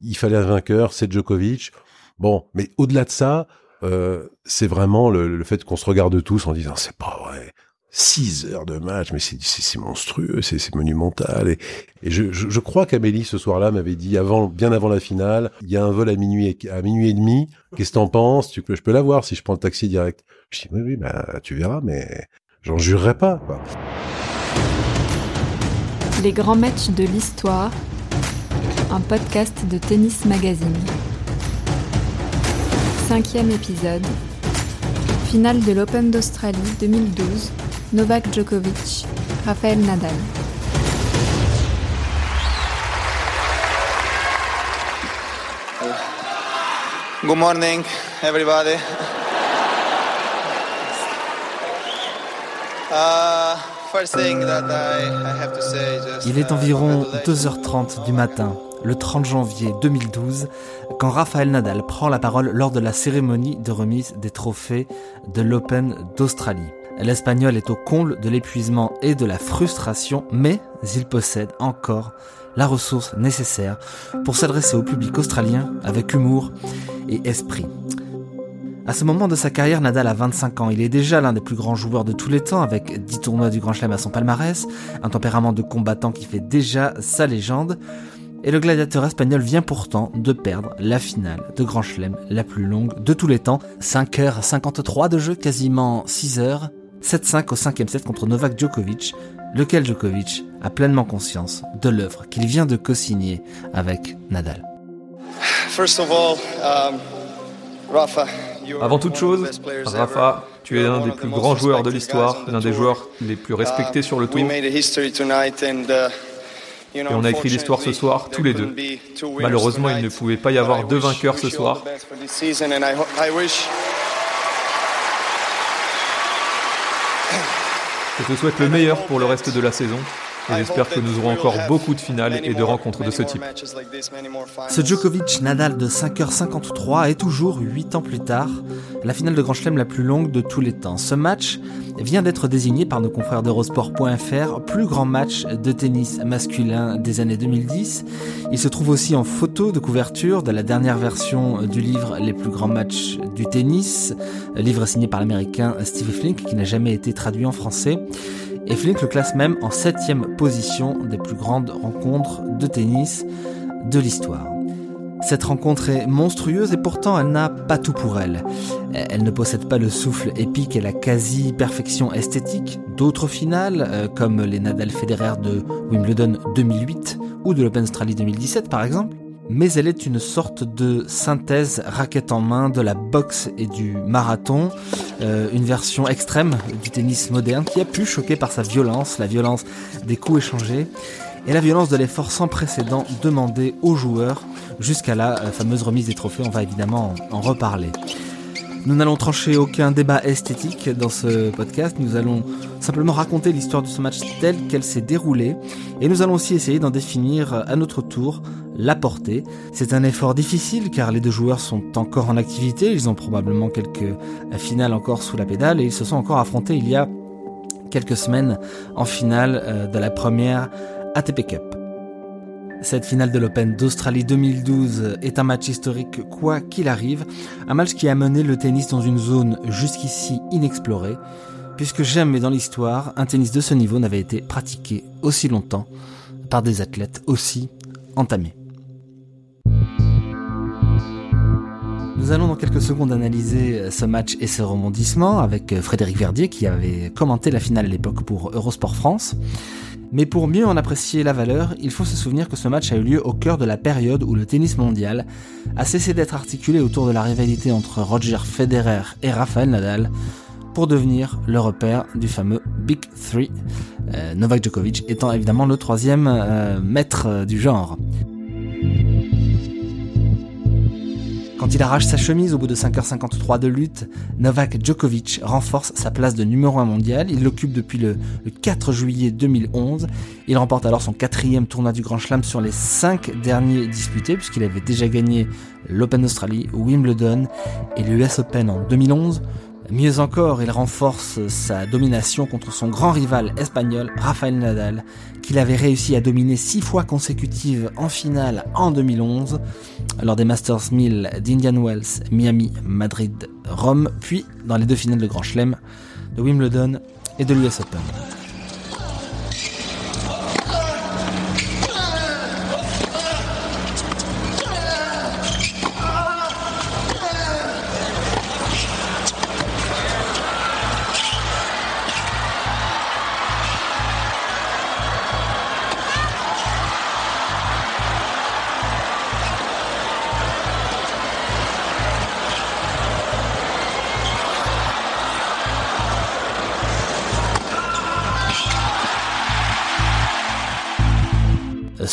il fallait un vainqueur, c'est Djokovic. Bon, mais au-delà de ça, euh, c'est vraiment le, le fait qu'on se regarde tous en disant c'est pas vrai. 6 heures de match, mais c'est monstrueux, c'est monumental. Et, et je, je, crois qu'Amélie ce soir-là m'avait dit avant, bien avant la finale, il y a un vol à minuit à minuit et demi. Qu'est-ce que t'en penses? Tu je peux l'avoir si je prends le taxi direct. Je dis oui, oui, bah tu verras, mais j'en jurerai pas. Quoi. Les grands matchs de l'histoire, un podcast de Tennis Magazine. Cinquième épisode, finale de l'Open d'Australie 2012, Novak Djokovic, Rafael Nadal. Good morning, everybody. Uh, Il est environ 2h30 du matin, le 30 janvier 2012, quand Rafael Nadal prend la parole lors de la cérémonie de remise des trophées de l'Open d'Australie. L'Espagnol est au comble de l'épuisement et de la frustration, mais il possède encore la ressource nécessaire pour s'adresser au public australien avec humour et esprit. À ce moment de sa carrière, Nadal a 25 ans. Il est déjà l'un des plus grands joueurs de tous les temps, avec 10 tournois du Grand Chelem à son palmarès, un tempérament de combattant qui fait déjà sa légende. Et le gladiateur espagnol vient pourtant de perdre la finale de Grand Chelem la plus longue de tous les temps. 5h53 de jeu, quasiment 6h. 7-5 au cinquième set contre Novak Djokovic, lequel Djokovic a pleinement conscience de l'œuvre qu'il vient de co-signer avec Nadal. First of all, um, Rafa, avant toute chose, Rafa, tu es l'un des plus grands joueurs de l'histoire, l'un des joueurs les plus respectés sur le tour. Et on a écrit l'histoire ce soir, tous les deux. Malheureusement, il ne pouvait pas y avoir deux vainqueurs ce soir. Je te souhaite le meilleur pour le reste de la saison j'espère que nous aurons encore beaucoup de finales et de rencontres de ce type. Ce Djokovic Nadal de 5h53 est toujours 8 ans plus tard la finale de Grand Chelem la plus longue de tous les temps. Ce match vient d'être désigné par nos confrères d'Eurosport.fr plus grand match de tennis masculin des années 2010. Il se trouve aussi en photo de couverture de la dernière version du livre Les plus grands matchs du tennis, livre signé par l'américain Steve Flink qui n'a jamais été traduit en français et Flink le classe même en septième position des plus grandes rencontres de tennis de l'histoire. Cette rencontre est monstrueuse et pourtant elle n'a pas tout pour elle. Elle ne possède pas le souffle épique et la quasi-perfection esthétique d'autres finales, euh, comme les Nadal Federer de Wimbledon 2008 ou de l'Open Australie 2017 par exemple mais elle est une sorte de synthèse raquette en main de la boxe et du marathon, euh, une version extrême du tennis moderne qui a pu choquer par sa violence, la violence des coups échangés et la violence de l'effort sans précédent demandé aux joueurs jusqu'à la euh, fameuse remise des trophées, on va évidemment en reparler. Nous n'allons trancher aucun débat esthétique dans ce podcast, nous allons simplement raconter l'histoire de ce match tel qu'elle s'est déroulée et nous allons aussi essayer d'en définir à notre tour la portée. C'est un effort difficile car les deux joueurs sont encore en activité, ils ont probablement quelques finales encore sous la pédale et ils se sont encore affrontés il y a quelques semaines en finale euh, de la première ATP Cup. Cette finale de l'Open d'Australie 2012 est un match historique quoi qu'il arrive, un match qui a mené le tennis dans une zone jusqu'ici inexplorée, puisque jamais dans l'histoire un tennis de ce niveau n'avait été pratiqué aussi longtemps par des athlètes aussi entamés. Nous allons dans quelques secondes analyser ce match et ce rebondissement avec Frédéric Verdier qui avait commenté la finale à l'époque pour Eurosport France. Mais pour mieux en apprécier la valeur, il faut se souvenir que ce match a eu lieu au cœur de la période où le tennis mondial a cessé d'être articulé autour de la rivalité entre Roger Federer et Rafael Nadal pour devenir le repère du fameux Big Three, euh, Novak Djokovic étant évidemment le troisième euh, maître du genre. Quand il arrache sa chemise au bout de 5h53 de lutte, Novak Djokovic renforce sa place de numéro 1 mondial. Il l'occupe depuis le, 4 juillet 2011. Il remporte alors son quatrième tournoi du Grand Chelem sur les 5 derniers disputés, puisqu'il avait déjà gagné l'Open d'Australie, Wimbledon et l'US Open en 2011. Mieux encore, il renforce sa domination contre son grand rival espagnol, Rafael Nadal, qu'il avait réussi à dominer six fois consécutives en finale en 2011, lors des Masters 1000 d'Indian Wells, Miami, Madrid, Rome, puis dans les deux finales de Grand Chelem, de Wimbledon et de l'US Open.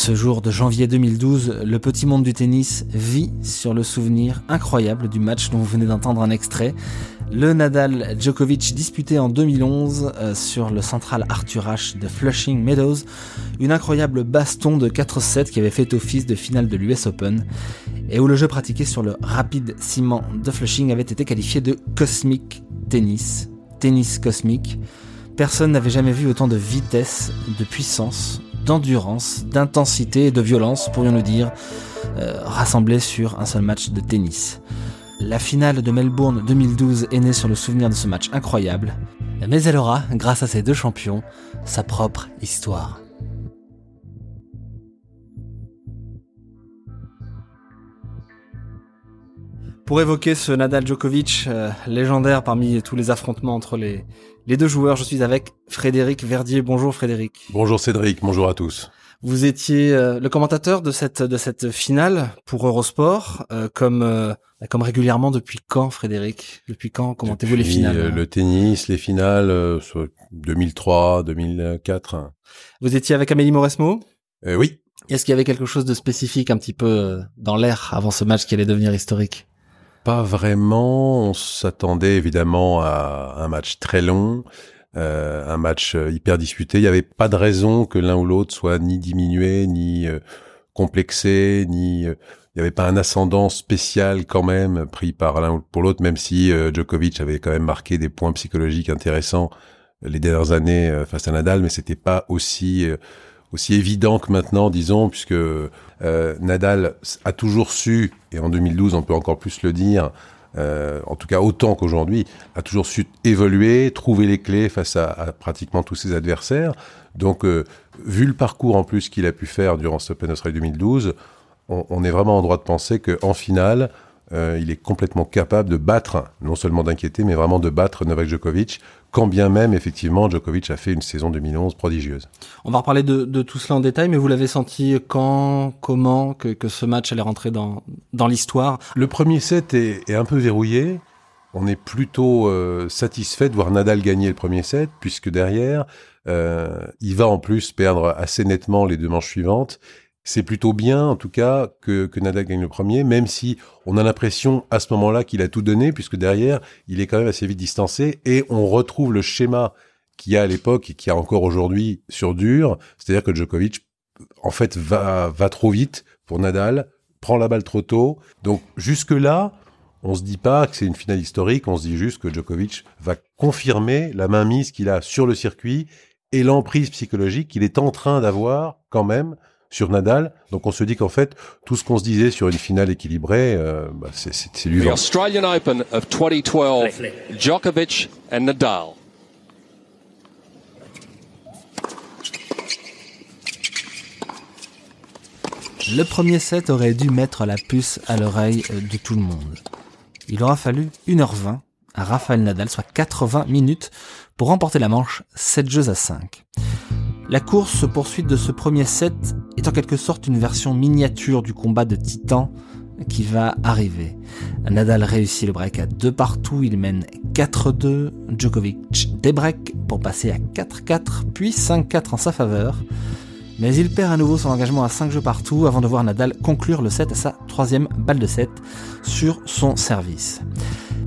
Ce jour de janvier 2012, le petit monde du tennis vit sur le souvenir incroyable du match dont vous venez d'entendre un extrait. Le Nadal Djokovic disputé en 2011 euh, sur le central Arthur Ashe de Flushing Meadows, une incroyable baston de 4-7 qui avait fait office de finale de l'US Open et où le jeu pratiqué sur le rapide ciment de Flushing avait été qualifié de cosmic tennis, tennis cosmique. Personne n'avait jamais vu autant de vitesse, de puissance, d'endurance, d'intensité et de violence, pourrions-nous dire, euh, rassemblés sur un seul match de tennis. La finale de Melbourne 2012 est née sur le souvenir de ce match incroyable, mais elle aura, grâce à ces deux champions, sa propre histoire. Pour évoquer ce Nadal Djokovic euh, légendaire parmi tous les affrontements entre les, les deux joueurs, je suis avec Frédéric Verdier. Bonjour Frédéric. Bonjour Cédric, bonjour à tous. Vous étiez euh, le commentateur de cette de cette finale pour Eurosport, euh, comme bah, comme régulièrement depuis quand, Frédéric? Depuis quand commentez-vous les finales? Le tennis, les finales, 2003, 2004. Vous étiez avec Amélie Mauresmo? Oui. Est-ce qu'il y avait quelque chose de spécifique un petit peu dans l'air avant ce match qui allait devenir historique? Pas vraiment. On s'attendait évidemment à un match très long, euh, un match euh, hyper disputé. Il n'y avait pas de raison que l'un ou l'autre soit ni diminué, ni euh, complexé, ni il n'y avait pas un ascendant spécial quand même pris par l'un ou pour l'autre, même si Djokovic avait quand même marqué des points psychologiques intéressants les dernières années face à Nadal, mais c'était pas aussi aussi évident que maintenant, disons, puisque euh, Nadal a toujours su, et en 2012 on peut encore plus le dire, euh, en tout cas autant qu'aujourd'hui, a toujours su évoluer, trouver les clés face à, pratiquement tous ses adversaires. Donc, euh, vu le parcours en plus qu'il a pu faire durant ce Open Australia 2012, on, est vraiment en droit de penser qu'en finale, il est complètement capable de battre, non seulement d'inquiéter, mais vraiment de battre Novak Djokovic, quand bien même, effectivement, Djokovic a fait une saison 2011 prodigieuse. On va reparler de, de tout cela en détail, mais vous l'avez senti quand, comment, que, que, ce match allait rentrer dans, dans l'histoire? Le premier set est, est, un peu verrouillé. On est plutôt euh, satisfait de voir Nadal gagner le premier set, puisque derrière, euh, il va en plus perdre assez nettement les deux manches suivantes c'est plutôt bien, en tout cas, que, que Nadal gagne le premier, même si on a l'impression à ce moment-là qu'il a tout donné, puisque derrière, il est quand même assez vite distancé, et on retrouve le schéma qu'il y a à l'époque et qu'il y a encore aujourd'hui sur dur, c'est-à-dire que Djokovic, en fait, va, va trop vite pour Nadal, prend la balle trop tôt. Donc jusque-là, on se dit pas que c'est une finale historique, on se dit juste que Djokovic va confirmer la mainmise qu'il a sur le circuit et l'emprise psychologique qu'il est en train d'avoir quand même sur Nadal. Donc on se dit qu'en fait, tout ce qu'on se disait sur une finale équilibrée, euh, bah, c'est lui. The Australian Open of 2012, Djokovic and Nadal. Le premier set aurait dû mettre la puce à l'oreille de tout le monde. Il aura fallu 1h20 à Rafael Nadal, soit 80 minutes, pour remporter la manche 7 jeux à 5. La course poursuit de ce premier set en quelque sorte une version miniature du combat de titan qui va arriver. Nadal réussit le break à deux partout, il mène 4-2, Djokovic débreak pour passer à 4-4, puis 5-4 en sa faveur. Mais il perd à nouveau son engagement à 5 jeux partout avant de voir Nadal conclure le set à sa troisième balle de set sur son service.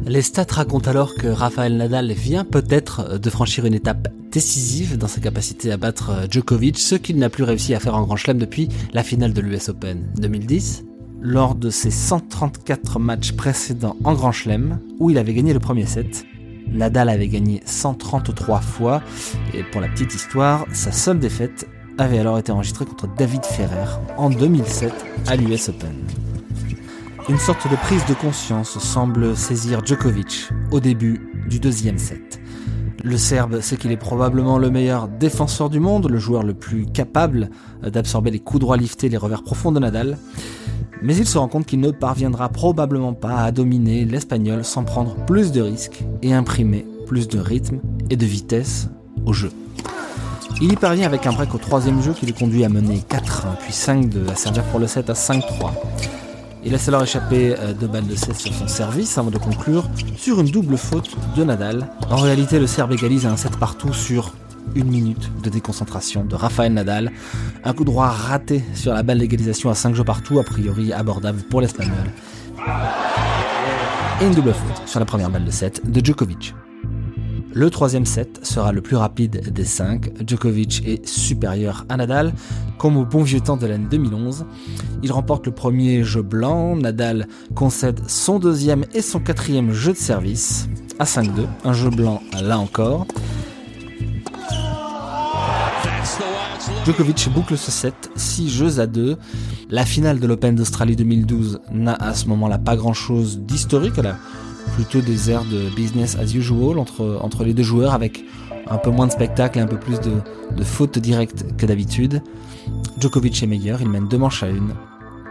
Les stats racontent alors que Rafael Nadal vient peut-être de franchir une étape décisive dans sa capacité à battre Djokovic, ce qu'il n'a plus réussi à faire en Grand Chelem depuis la finale de l'US Open 2010. Lors de ses 134 matchs précédents en Grand Chelem, où il avait gagné le premier set, Nadal avait gagné 133 fois, et pour la petite histoire, sa seule défaite avait alors été enregistrée contre David Ferrer en 2007 à l'US Open. Une sorte de prise de conscience semble saisir Djokovic au début du deuxième set. Le Serbe sait qu'il est probablement le meilleur défenseur du monde, le joueur le plus capable d'absorber les coups droits liftés, les revers profonds de Nadal, mais il se rend compte qu'il ne parviendra probablement pas à dominer l'Espagnol sans prendre plus de risques et imprimer plus de rythme et de vitesse au jeu. Il y parvient avec un break au troisième jeu qui le conduit à mener 4-1 puis 5-2 à servir pour le 7 à 5-3. Il laisse alors échapper euh, deux balles de 16 sur son service avant de conclure sur une double faute de Nadal. En réalité, le Serbe égalise un 7 partout sur une minute de déconcentration de Rafael Nadal. Un coup droit raté sur la balle d'égalisation à 5 jeux partout, a priori abordable pour l'Espagnol. Et une double faute sur la première balle de 7 de Djokovic. Le troisième set sera le plus rapide des cinq. Djokovic est supérieur à Nadal, comme au bon vieux temps de l'année 2011. Il remporte le premier jeu blanc. Nadal concède son deuxième et son quatrième jeu de service à 5-2. Un jeu blanc là encore. Djokovic boucle ce set 6 jeux à 2. La finale de l'Open d'Australie 2012 n'a à ce moment-là pas grand-chose d'historique. Plutôt des airs de business as usual entre, entre les deux joueurs avec un peu moins de spectacle et un peu plus de, de fautes directes que d'habitude. Djokovic est meilleur, il mène deux manches à une.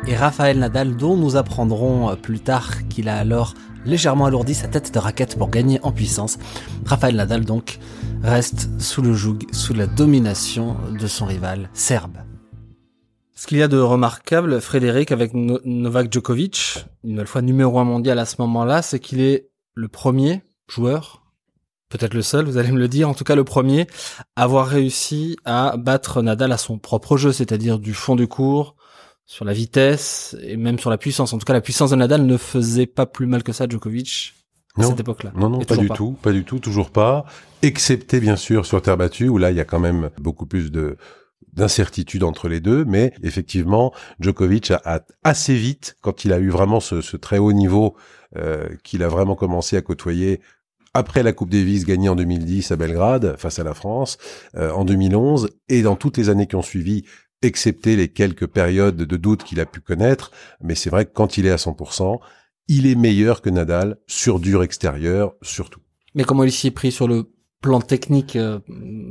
Et Rafael Nadal, dont nous apprendrons plus tard qu'il a alors légèrement alourdi sa tête de raquette pour gagner en puissance. Rafael Nadal donc reste sous le joug, sous la domination de son rival serbe. Ce qu'il y a de remarquable, Frédéric, avec Novak Djokovic, une nouvelle fois numéro un mondial à ce moment-là, c'est qu'il est le premier joueur, peut-être le seul, vous allez me le dire, en tout cas le premier, à avoir réussi à battre Nadal à son propre jeu, c'est-à-dire du fond du cours, sur la vitesse et même sur la puissance. En tout cas, la puissance de Nadal ne faisait pas plus mal que ça Djokovic à cette époque-là. Non, non, pas du tout, pas du tout, toujours pas. Excepté bien sûr sur terre battue où là il y a quand même beaucoup plus de d'incertitude entre les deux, mais effectivement, Djokovic a, assez vite, quand il a eu vraiment ce, très haut niveau euh, qu'il a vraiment commencé à côtoyer après la Coupe Davis gagnée en 2010 à Belgrade face à la France, euh, en 2011 et dans toutes les années qui ont suivi, excepté les quelques périodes de doute qu'il a pu connaître. Mais c'est vrai que quand il est à 100%, il est meilleur que Nadal sur dur extérieur, surtout. Mais comment il s'y est pris sur le plan technique, euh,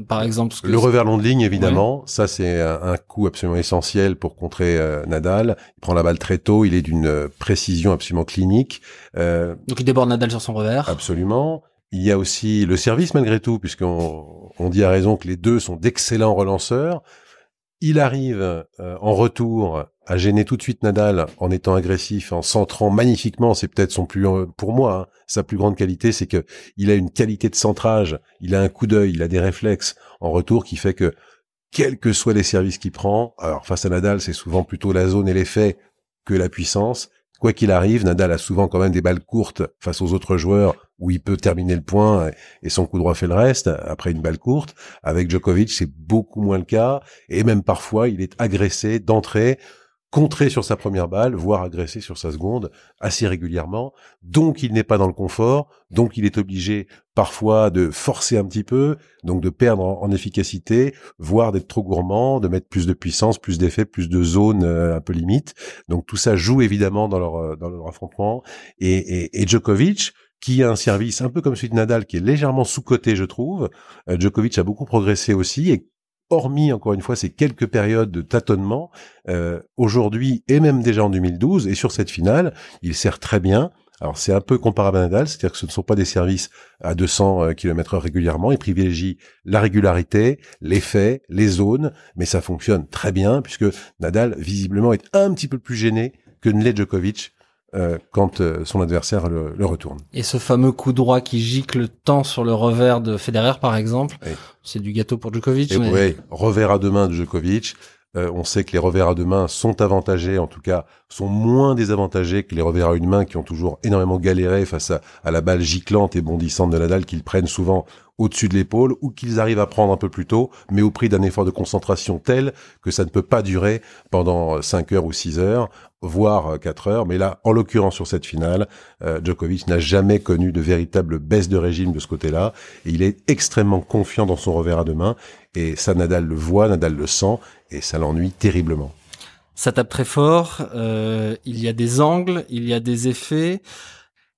par exemple Le revers long de ligne, évidemment. Ça, c'est un, coup absolument essentiel pour contrer euh, Nadal. Il prend la balle très tôt. Il est d'une euh, précision absolument clinique. Donc, il déborde Nadal sur son revers. Absolument. Il y a aussi le service, malgré tout, puisqu'on on dit à raison que les deux sont d'excellents relanceurs. Il arrive euh, en retour à gêner tout de suite Nadal en étant agressif, en centrant magnifiquement. C'est peut-être son plus, euh, pour moi, hein, sa plus grande qualité, c'est que il a une qualité de centrage, il a un coup d'œil, il a des réflexes en retour qui fait que quels que soient les services qu'il prend, alors face à Nadal, c'est souvent plutôt la zone et l'effet que la puissance. Quoi qu'il arrive, Nadal a souvent quand même des balles courtes face aux autres joueurs où il peut terminer le point et son coup droit fait le reste après une balle courte. Avec Djokovic, c'est beaucoup moins le cas et même parfois il est agressé d'entrée contré sur sa première balle, voire agressé sur sa seconde assez régulièrement. Donc il n'est pas dans le confort, donc il est obligé parfois de forcer un petit peu, donc de perdre en, efficacité, voire d'être trop gourmand, de mettre plus de puissance, plus d'effet, plus de zones euh, un peu limite. Donc tout ça joue évidemment dans leur, euh, dans leur affrontement. Et, et, et Djokovic, qui a un service un peu comme celui de Nadal, qui est légèrement sous-coté, je trouve. Euh, Djokovic a beaucoup progressé aussi, et hormis encore une fois ces quelques périodes de tâtonnement, euh, aujourd'hui et même déjà en 2012 et sur cette finale, il sert très bien. Alors c'est un peu comparable à Nadal, c'est-à-dire que ce ne sont pas des services à 200 km/h régulièrement, il privilégie la régularité, l'effet, les zones, mais ça fonctionne très bien puisque Nadal visiblement est un petit peu plus gêné que ne l'est Djokovic euh, quand euh, son adversaire le, le, retourne. Et ce fameux coup droit qui gicle tant sur le revers de Federer, par exemple, c'est du gâteau pour Djokovic. mais... Oui, revers à deux mains de Djokovic. Euh, on sait que les revers à deux mains sont avantagés, en tout cas, sont moins désavantagés que les revers à une main qui ont toujours énormément galéré face à, à la balle giclante et bondissante de Nadal qu'ils prennent souvent au-dessus de l'épaule ou qu'ils arrivent à prendre un peu plus tôt, mais au prix d'un effort de concentration tel que ça ne peut pas durer pendant 5 heures ou 6 heures, voire 4 heures. Mais là, en l'occurrence sur cette finale, euh, Djokovic n'a jamais connu de véritable baisse de régime de ce côté-là. Et il est extrêmement confiant dans son revers à deux mains. Et ça, Nadal le voit, Nadal le sent, et ça l'ennuie terriblement. Ça tape très fort, euh, il y a des angles, il y a des effets.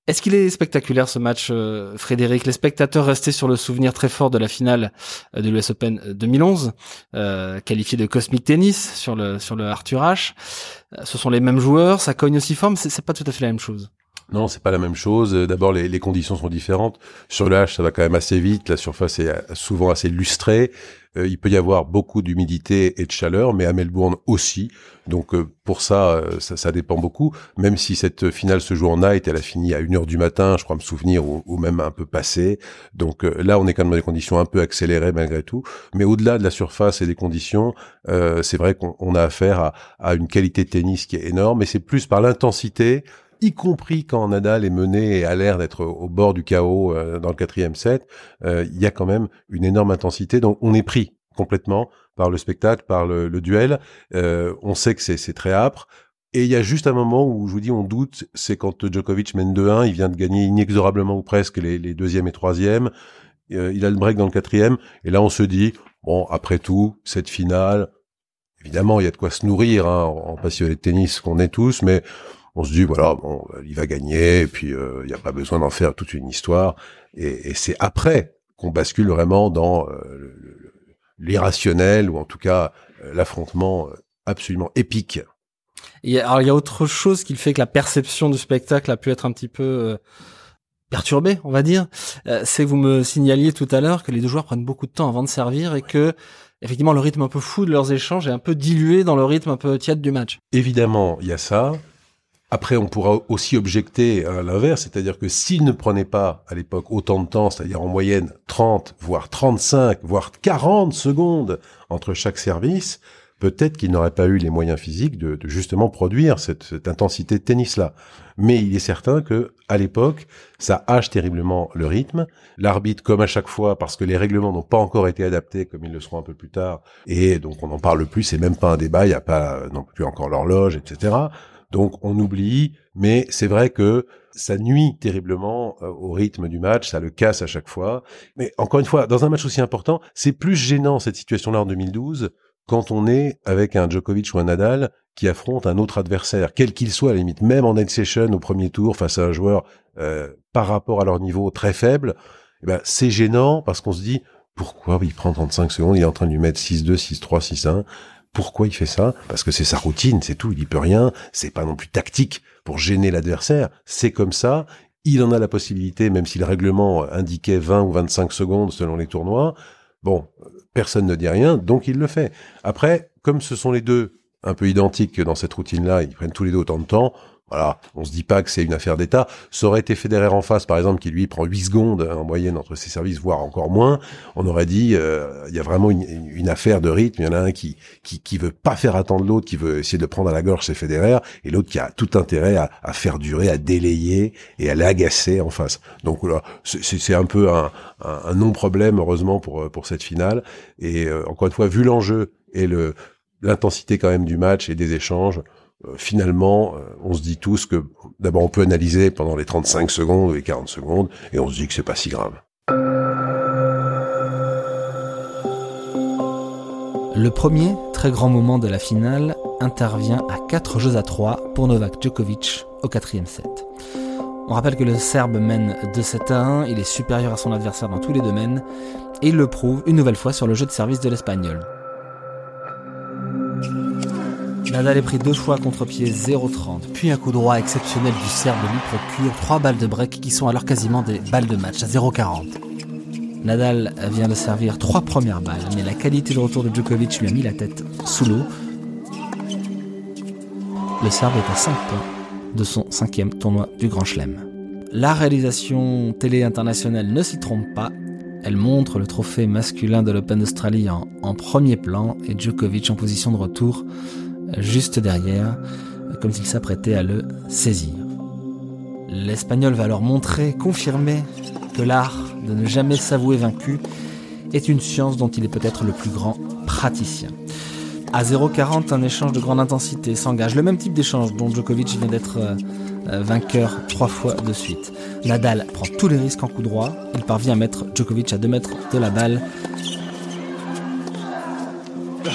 Est-ce qu'il est spectaculaire ce match, euh, Frédéric? Les spectateurs restaient sur le souvenir très fort de la finale euh, de l'US Open 2011, euh, qualifié de Cosmic Tennis sur le sur le Arthur H. Ce sont les mêmes joueurs, ça cogne aussi fort, mais c'est pas tout à fait la même chose. Non, c'est pas la même chose. D'abord, les, les, conditions sont différentes. Sur le H, ça va quand même assez vite. La surface est souvent assez lustrée. Euh, il peut y avoir beaucoup d'humidité et de chaleur, mais à Melbourne aussi. Donc euh, pour ça, euh, ça, ça, dépend beaucoup. Même si cette finale se joue en night, elle a fini à 1 heure du matin, je crois me souvenir, ou, même un peu passé. Donc là, on est quand même dans des conditions un peu accélérées malgré tout. Mais au-delà de la surface et des conditions, c'est vrai qu'on a affaire à, à une qualité de tennis qui est énorme. Et c'est plus par l'intensité y compris quand Nadal est mené et a l'air d'être au bord du chaos euh, dans le quatrième set, euh, il y a quand même une énorme intensité. Donc on est pris complètement par le spectacle, par le, duel. Euh, on sait que c'est très âpre. Et il y a juste un moment où je vous dis on doute, c'est quand Djokovic mène 2-1, il vient de gagner inexorablement ou presque les, les deuxième et troisième. il a le break dans le quatrième, et là on se dit bon après tout cette finale, évidemment il y a de quoi se nourrir hein, en passionné de tennis qu'on est tous, mais on se dit voilà bon il va gagner et puis euh, il n'y a pas besoin d'en faire toute une histoire et, c'est après qu'on bascule vraiment dans euh, l'irrationnel ou en tout cas euh, l'affrontement absolument épique. Et alors il y a autre chose qui fait que la perception du spectacle a pu être un petit peu perturbée, on va dire. c'est que vous me signaliez tout à l'heure que les deux joueurs prennent beaucoup de temps avant de servir et que effectivement le rythme un peu fou de leurs échanges est un peu dilué dans le rythme un peu tiède du match. Évidemment, il y a ça. Après, on pourra aussi objecter à l'inverse, c'est-à-dire que s'il ne prenait pas à l'époque autant de temps, c'est-à-dire en moyenne 30, voire 35, voire 40 secondes entre chaque service, peut-être qu'il n'aurait pas eu les moyens physiques de, justement produire cette, intensité de tennis-là. Mais il est certain que à l'époque, ça hache terriblement le rythme. L'arbitre, comme à chaque fois, parce que les règlements n'ont pas encore été adaptés, comme ils le seront un peu plus tard, et donc on n'en parle plus, c'est même pas un débat, il n'y a pas non plus encore l'horloge, etc. Donc on oublie, mais c'est vrai que ça nuit terriblement euh, au rythme du match, ça le casse à chaque fois. Mais encore une fois, dans un match aussi important, c'est plus gênant cette situation-là en 2012 quand on est avec un Djokovic ou un Nadal qui affronte un autre adversaire, quel qu'il soit à la limite, même en night session au premier tour face à un joueur euh, par rapport à leur niveau très faible, eh ben, c'est gênant parce qu'on se dit pourquoi il prend 35 secondes, il est en train de lui mettre 6-2, 6-3, 6-1. Pourquoi il fait ça? Parce que c'est sa routine, c'est tout. Il y peut rien. C'est pas non plus tactique pour gêner l'adversaire. C'est comme ça. Il en a la possibilité, même si le règlement indiquait 20 ou 25 secondes selon les tournois. Bon, personne ne dit rien, donc il le fait. Après, comme ce sont les deux un peu identiques dans cette routine-là, ils prennent tous les deux autant de temps, voilà, on se dit pas que c'est une affaire d'État. Ça aurait été Federer en face, par exemple, qui lui prend 8 secondes en moyenne entre ses services, voire encore moins. On aurait dit, euh, il y a vraiment une, affaire de rythme. Il y en a un qui, qui, qui veut pas faire attendre l'autre, qui veut essayer de prendre à la gorge, c'est Federer, et l'autre qui a tout intérêt à, à, faire durer, à délayer et à l'agacer en face. Donc là, c'est un peu un, un, non-problème, heureusement, pour, pour cette finale. Et euh, encore une fois, vu l'enjeu et le l'intensité quand même du match et des échanges, finalement, euh, on se dit tous que d'abord on peut analyser pendant les 35 secondes ou les 40 secondes, et on se dit que c'est pas si grave. Le premier très grand moment de la finale intervient à 4 jeux à 3 pour Novak Djokovic au quatrième set. On rappelle que le Serbe mène de 7 à 1, il est supérieur à son adversaire dans tous les domaines, et il le prouve une nouvelle fois sur le jeu de service de l'Espagnol. Nadal est pris deux fois contre-pied 0,30, puis un coup droit exceptionnel du Serbe lui procure trois balles de break qui sont alors quasiment des balles de match à 0,40. Nadal vient de servir trois premières balles, mais la qualité de retour de Djokovic lui a mis la tête sous l'eau. Le Serbe est à 5 points de son cinquième tournoi du Grand Chelem. La réalisation télé internationale ne s'y trompe pas. Elle montre le trophée masculin de l'Open d'Australie en, en premier plan et Djokovic en position de retour juste derrière, comme s'il s'apprêtait à le saisir. L'Espagnol va alors montrer, confirmer que l'art de ne jamais s'avouer vaincu, est une science dont il est peut-être le plus grand praticien. À 0,40, un échange de grande intensité s'engage. Le même type d'échange dont Djokovic vient d'être euh, euh, vainqueur trois fois de suite. Nadal prend tous les risques en coup droit. Il parvient à mettre Djokovic à 2 mètres de la balle.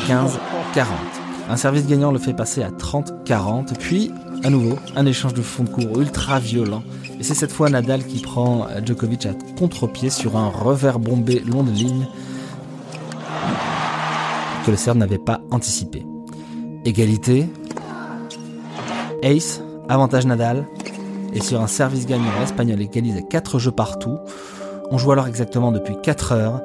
15-40. Un service gagnant le fait passer à 30-40. Puis, à nouveau, un échange de fond de cours ultra violent. Et c'est cette fois Nadal qui prend euh, Djokovic à contre-pied sur un revers bombé long de ligne que le Serbe n'avait pas anticipé. Égalité. Ace, avantage Nadal. Et sur un service gagnant, l'Espagnol égalise à 4 jeux partout. On joue alors exactement depuis 4 heures.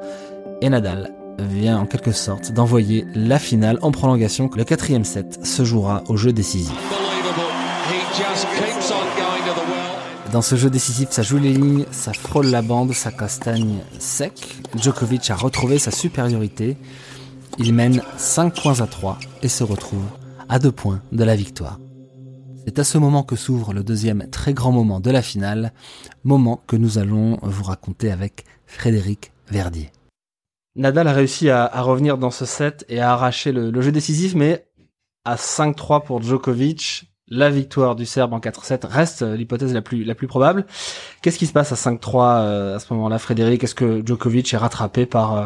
Et Nadal vient en quelque sorte d'envoyer la finale en prolongation. Le quatrième set se jouera au jeu décisif. Dans ce jeu décisif, ça joue les lignes, ça frôle la bande, ça castagne sec. Djokovic a retrouvé sa supériorité. Il mène 5 points à 3 et se retrouve à 2 points de la victoire. C'est à ce moment que s'ouvre le deuxième très grand moment de la finale, moment que nous allons vous raconter avec Frédéric Verdier. Nadal a réussi à, revenir dans ce set et à arracher le, jeu décisif, mais à 5-3 pour Djokovic, la victoire du Serbe en 4-7 reste l'hypothèse la plus, la plus probable. Qu'est-ce qui se passe à 5-3 euh, à ce moment-là, Frédéric? Est-ce que Djokovic est rattrapé par euh,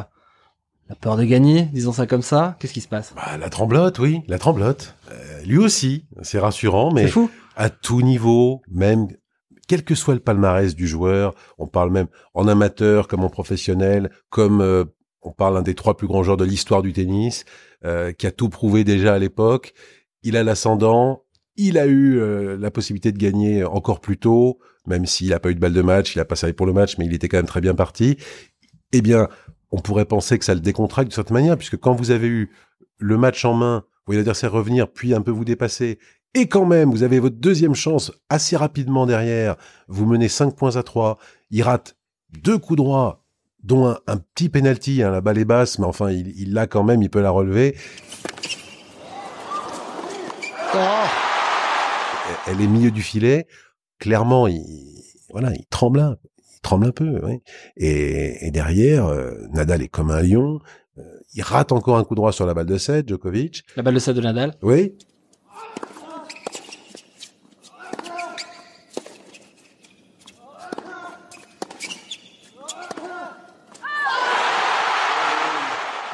la peur de gagner, disons ça comme ça? Qu'est-ce qui se passe? Bah, La tremblote, oui, la tremblote. Euh, lui aussi, c'est rassurant, mais fou. à tout niveau, même quel que soit le palmarès du joueur, on parle même en amateur comme en professionnel, comme euh, on parle d'un des trois plus grands joueurs de l'histoire du tennis, euh, qui a tout prouvé déjà à l'époque. Il a l'ascendant, il a eu la possibilité de gagner encore plus tôt, même s'il n'a pas eu de balle de match, il a pas servi pour le match, mais il était quand même très bien parti. Eh bien, on pourrait penser que ça le décontracte de certaine manière, puisque quand vous avez eu le match en main, vous voyez l'adversaire revenir, puis un peu vous dépasser, et quand même, vous avez votre deuxième chance assez rapidement derrière, vous menez 5 points à 3, il rate deux coups droits, dont un, petit penalty, hein, la balle est basse, mais enfin, il l'a quand même, il peut la relever. Oh. Elle est milieu du filet, clairement, il, voilà, il tremble un tremble un peu. Et, derrière, euh, Nadal est comme un lion. Euh, il rate encore un coup droit sur la balle de 7, Djokovic. La balle de 7 de Nadal Oui.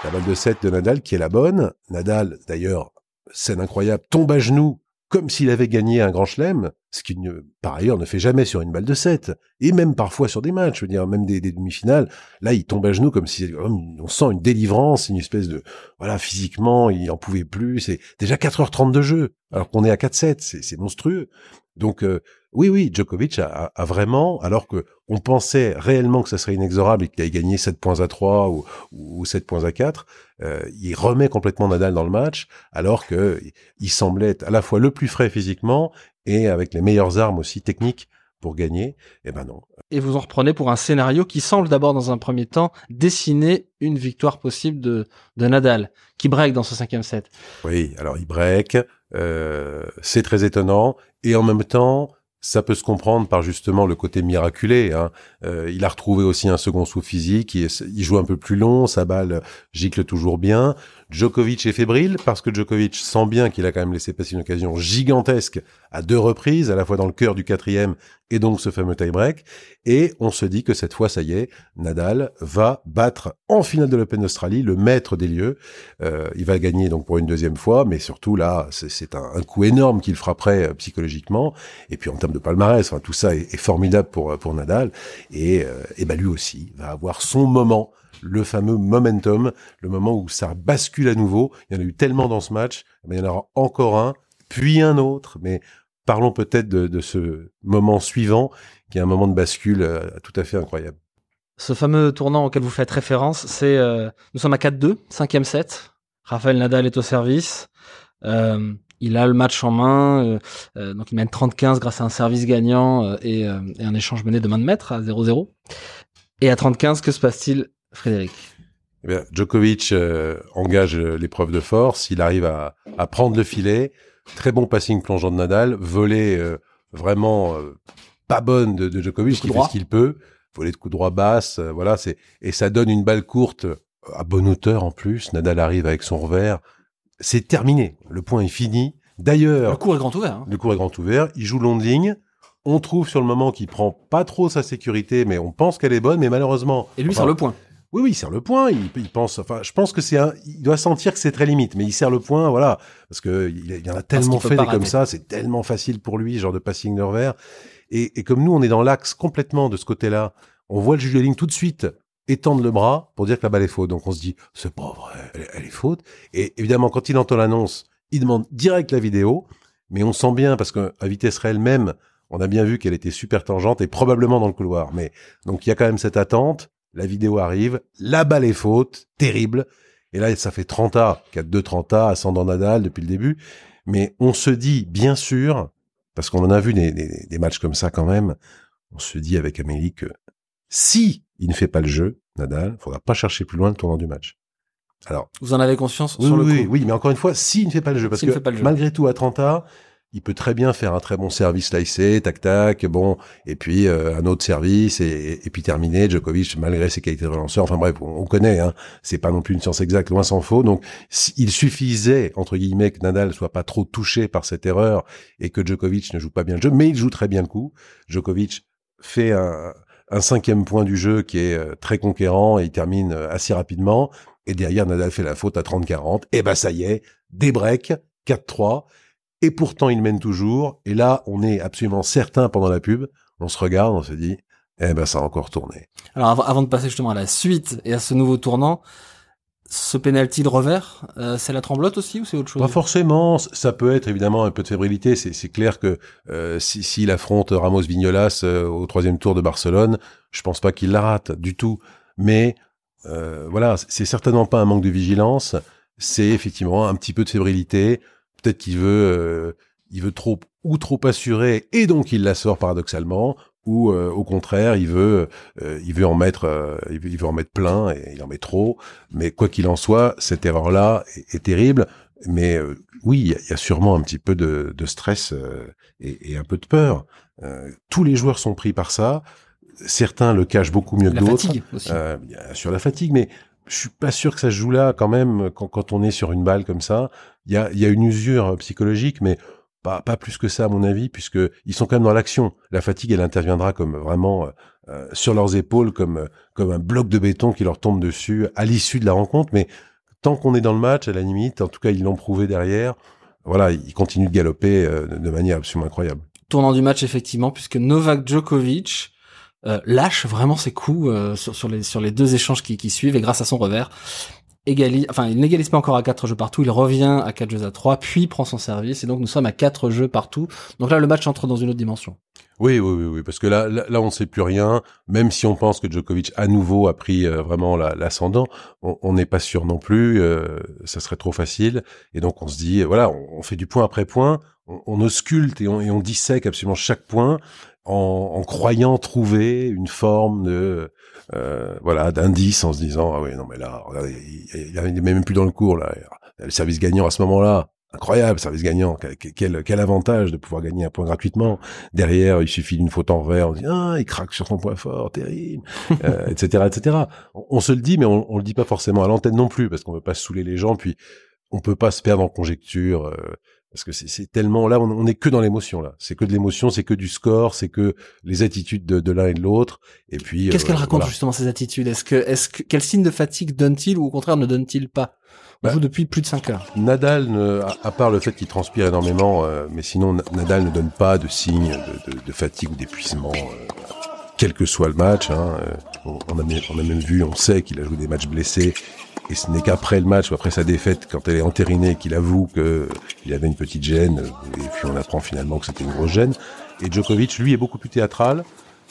La balle de 7 de Nadal qui est la bonne. Nadal, d'ailleurs, scène incroyable, tombe à genoux comme s'il avait gagné un grand chelem, ce qu'il par ailleurs ne fait jamais sur une balle de 7, et même parfois sur des matchs, je veux dire, même des, demi-finales, là il tombe à genoux comme si on sent une délivrance, une espèce de, voilà, physiquement, il en pouvait plus, c'est déjà 4h30 de jeu, alors qu'on est à 4-7, c'est monstrueux. Donc euh, oui, oui, Djokovic a, vraiment, alors que on pensait réellement que ça serait inexorable et qu'il allait gagner 7 points à 3 ou, ou 7 points à 4, euh, il remet complètement Nadal dans le match, alors que il semblait être à la fois le plus frais physiquement et avec les meilleures armes aussi techniques pour gagner. Eh ben non. Et vous en reprenez pour un scénario qui semble d'abord dans un premier temps dessiner une victoire possible de, de Nadal, qui break dans ce cinquième set. Oui, alors il break, c'est très étonnant, et en même temps, ça peut se comprendre par justement le côté miraculé. Hein. Euh, il a retrouvé aussi un second sous physique, il, joue un peu plus long, sa balle gicle toujours bien. Djokovic est fébrile parce que Djokovic sent bien qu'il a quand même laissé passer une occasion gigantesque à deux reprises, à la fois dans le cœur du quatrième et donc ce fameux tie-break. Et on se dit que cette fois, ça y est, Nadal va battre en finale de l'Open d'Australie le maître des lieux. Euh, il va gagner donc pour une deuxième fois, mais surtout là, c'est un, coup énorme qu'il frapperait euh, psychologiquement. Et puis en termes de palmarès, enfin, tout ça est, formidable pour, pour Nadal. Et, euh, et ben lui aussi va avoir son moment le fameux momentum, le moment où ça bascule à nouveau. Il y en a eu tellement dans ce match, mais il y en aura encore un, puis un autre. Mais parlons peut-être de, ce moment suivant, qui est un moment de bascule euh, tout à fait incroyable. Ce fameux tournant auquel vous faites référence, c'est euh, nous sommes à 4-2, cinquième set. Raphaël Nadal est au service. Euh, il a le match en main, donc il mène 30-15 grâce à un service gagnant et, un échange mené de main de maître à 0-0. Et à 30-15, que se passe-t-il Frédéric eh bien, Djokovic euh, engage euh, l'épreuve de force, il arrive à, à, prendre le filet, très bon passing plongeant de Nadal, volée euh, vraiment pas bonne de, de Djokovic, qui fait ce qu'il peut. volée de coup droit basse, euh, voilà, c'est et ça donne une balle courte à bonne hauteur en plus. Nadal arrive avec son revers, c'est terminé, le point est fini. D'ailleurs, le cours est grand ouvert. Hein. Le cours est grand ouvert, il joue long de ligne. On trouve sur le moment qu'il prend pas trop sa sécurité, mais on pense qu'elle est bonne, mais malheureusement. Et lui, enfin, le point. Oui, oui, il serre le point. Il, il pense, enfin, je pense que c'est un, il doit sentir que c'est très limite, mais il serre le point, voilà, parce que il, il en a tellement fait des comme ça, c'est tellement facile pour lui, genre de passing de revers. Et, et comme nous, on est dans l'axe complètement de ce côté-là, on voit le juge de ligne tout de suite étendre le bras pour dire que la balle est faute. Donc on se dit, c'est pas vrai, elle, est faute. Et évidemment, quand il entend l'annonce, il demande direct la vidéo, mais on sent bien parce qu'à vitesse réelle même, on a bien vu qu'elle était super tangente et probablement dans le couloir. Mais donc il y a quand même cette attente la vidéo arrive, la balle est faute, terrible. Et là, ça fait 30 A, 4-2 30 A, ascendant Nadal depuis le début. Mais on se dit, bien sûr, parce qu'on en a vu des, matchs comme ça quand même, on se dit avec Amélie que si il ne fait pas le jeu, Nadal, il faudra pas chercher plus loin le tournant du match. Alors, vous en avez conscience oui, sur le oui, Oui, mais encore une fois, s'il ne fait pas le jeu, parce que malgré tout, à 30 A, il peut très bien faire un très bon service lacé, tac tac, bon, et puis euh, un autre service et, puis terminer. Djokovic, malgré ses qualités de relanceur, enfin bref, on, connaît, hein, c'est pas non plus une science exacte, loin s'en faut. Donc, il suffisait entre guillemets que Nadal soit pas trop touché par cette erreur et que Djokovic ne joue pas bien le jeu, mais il joue très bien le coup. Djokovic fait un, un cinquième point du jeu qui est euh, très conquérant et il termine euh, assez rapidement. Et derrière, Nadal fait la faute à 30-40. Et ben ça y est, des breaks, 4-3 et pourtant il mène toujours. Et là, on est absolument certain pendant la pub, on se regarde, on se dit, eh ben ça a encore tourné. Alors avant de passer justement à la suite et à ce nouveau tournant, ce penalty de revers, euh, c'est la tremblote aussi ou c'est autre chose? Pas forcément. Ça peut être évidemment un peu de fébrilité. C'est clair que euh, s'il si, affronte Ramos Vignolas euh, au troisième tour de Barcelone, je pense pas qu'il la rate du tout. Mais voilà, c'est certainement pas un manque de vigilance. C'est effectivement un petit peu de fébrilité. Peut-être qu'il veut, euh, il veut trop ou trop assurer et donc il la sort paradoxalement, ou euh, au contraire il veut, euh, il veut en mettre, il veut, en mettre plein et il en met trop. Mais quoi qu'il en soit, cette erreur-là est, terrible. Mais oui, il y, a sûrement un petit peu de, de stress et, et, un peu de peur. tous les joueurs sont pris par ça. Certains le cachent beaucoup mieux que d'autres. sur la fatigue, mais je suis pas sûr que ça se joue là quand même quand, quand on est sur une balle comme ça. Il y a, y a une usure psychologique, mais pas, pas plus que ça à mon avis, puisque ils sont quand même dans l'action. La fatigue, elle interviendra comme vraiment euh, euh, sur leurs épaules, comme comme un bloc de béton qui leur tombe dessus à l'issue de la rencontre. Mais tant qu'on est dans le match, à la limite, en tout cas ils l'ont prouvé derrière. Voilà, ils continuent de galoper euh, de manière absolument incroyable. Tournant du match effectivement, puisque Novak Djokovic euh, lâche vraiment ses coups euh, sur, sur, les, sur les deux échanges qui, qui suivent et grâce à son revers, égalise, enfin il n'égalise pas encore à 4 jeux partout, il revient à 4 jeux à 3, puis prend son service et donc nous sommes à 4 jeux partout. Donc là le match entre dans une autre dimension. Oui, oui, oui, oui, parce que là, là, on ne sait plus rien. Même si on pense que Djokovic à nouveau a pris euh, vraiment l'ascendant, on n'est pas sûr non plus. ça serait trop facile. Et donc on se dit, voilà, on, fait du point après point, on, on ausculte et on, et on dissèque absolument chaque point en, en, croyant trouver une forme de euh, voilà d'indice en se disant ah oui non mais là il, il, même plus dans le cours là. Le service gagnant à ce moment-là incroyable service gagnant quel, quel avantage de pouvoir gagner un point gratuitement. Derrière il suffit d'une faute en vert on dit ah il craque sur son point fort terrible euh, etc etc on, se le dit mais on, on le dit pas forcément à l'antenne non plus parce qu'on veut pas saouler les gens puis on peut pas se perdre en conjecture euh, parce que c'est tellement là, on n'est que dans l'émotion là. C'est que de l'émotion, c'est que du score, c'est que les attitudes de, de l'un et de l'autre. Et puis qu'est-ce qu'elle euh, raconte justement ces attitudes? Est-ce que, est-ce que quel signe de fatigue donne-t-il ou au contraire ne donne-t-il pas? On bah, joue depuis plus de 5 heures. Nadal, ne, à, part le fait qu'il transpire énormément, euh, mais sinon Nadal ne donne pas de signe de, de, de fatigue ou d'épuisement. Euh, quel que soit le match, hein, on, a, on a même vu, on sait qu'il a joué des matchs blessés et ce n'est qu'après le match ou après sa défaite, quand elle est entérinée, qu'il avoue qu'il avait une petite gêne, et puis on apprend finalement que c'était une grosse gêne. Et Djokovic, lui, est beaucoup plus théâtral.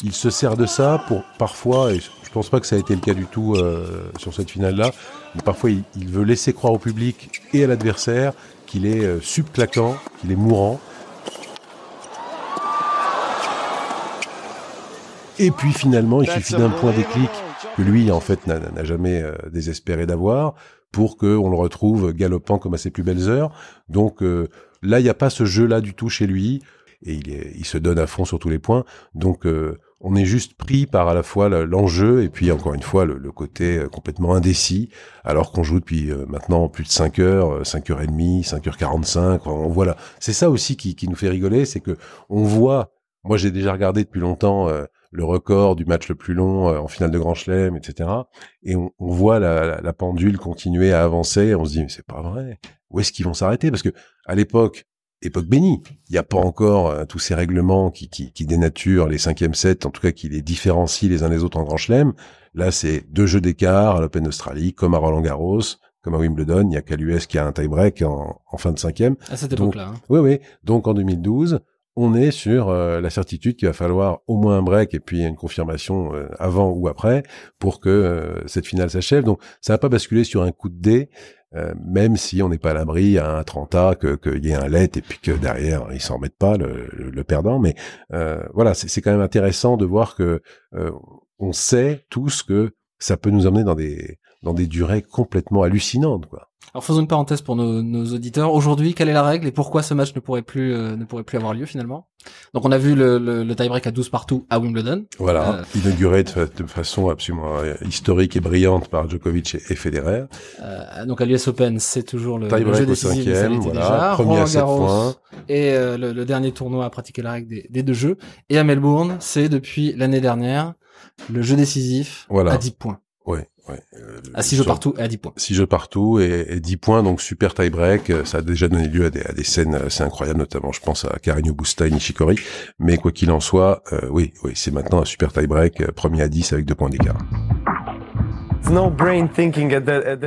Il se sert de ça pour parfois, et je pense pas que ça a été le cas du tout euh, sur cette finale-là, mais parfois il, veut laisser croire au public et à l'adversaire qu'il est euh, subclaquant, qu'il est mourant. Et puis finalement, il suffit d'un point déclic que lui, en fait, n'a jamais euh, désespéré d'avoir, pour qu'on le retrouve galopant comme à ses plus belles heures. Donc euh, là, il n'y a pas ce jeu-là du tout chez lui, et il, est, il, se donne à fond sur tous les points. Donc euh, on est juste pris par à la fois l'enjeu et puis encore une fois le, côté euh, complètement indécis, alors qu'on joue depuis euh, maintenant plus de 5 heures, 5 heures et demie, 5 heures 45. On voilà, c'est ça aussi qui, qui, nous fait rigoler, c'est que on voit. Moi, j'ai déjà regardé depuis longtemps euh, le record du match le plus long en finale de Grand Chelem, etc. Et on, on voit la, la, pendule continuer à avancer. on se dit mais c'est pas vrai. Où est-ce qu'ils vont s'arrêter? Parce que à l'époque, époque bénie. Il n'y a pas encore euh, tous ces règlements qui, qui, qui, dénaturent les cinquièmes sets, en tout cas qui les différencient les uns les autres en grand chelem. Là, c'est deux jeux d'écart à l'Open d'Australie, comme à Roland Garros, comme à Wimbledon. Il n'y a qu'à l'US qui a un tie-break en, en, fin de cinquième. À cette époque-là. Hein. Oui, oui. Donc en 2012, on est sur euh, la certitude qu'il va falloir au moins un break et puis une confirmation euh, avant ou après pour que cette finale s'achève. Donc ça va pas basculer sur un coup de dé. Euh, même si on n'est pas à l'abri à un 30 A qu'il y ait un let et puis que derrière ils s'en remettent pas le, perdant. Mais euh, voilà, c'est quand même intéressant de voir que euh, on sait tous que ça peut nous emmener dans des dans des durées complètement hallucinantes, quoi. Alors faisons une parenthèse pour nos, nos auditeurs. Aujourd'hui, quelle est la règle et pourquoi ce match ne pourrait plus euh, ne pourrait plus avoir lieu finalement? Donc on a vu le, le, le tie-break à 12 partout à Wimbledon. Voilà, euh, inauguré de, de, façon absolument euh, historique et brillante par Djokovic et, Federer. Euh, donc à l'US Open, c'est toujours le, le jeu décisif, cinquième, voilà, déjà. premier à 7 points. Et le, le, dernier tournoi à pratiquer la règle des, des deux jeux. Et à Melbourne, c'est depuis l'année dernière le jeu décisif voilà. à 10 points. Ouais, ouais. Euh, à 6 jeux partout et à 10 points. 6 jeux partout et, et 10 points, donc super tie-break. Euh, ça a déjà donné lieu à des, à des scènes assez incroyables, notamment je pense à Carreño Busta et Nishikori. Mais quoi qu'il en soit, euh, oui, oui, c'est maintenant un super tie-break, euh, premier à 10 avec 2 points d'écart.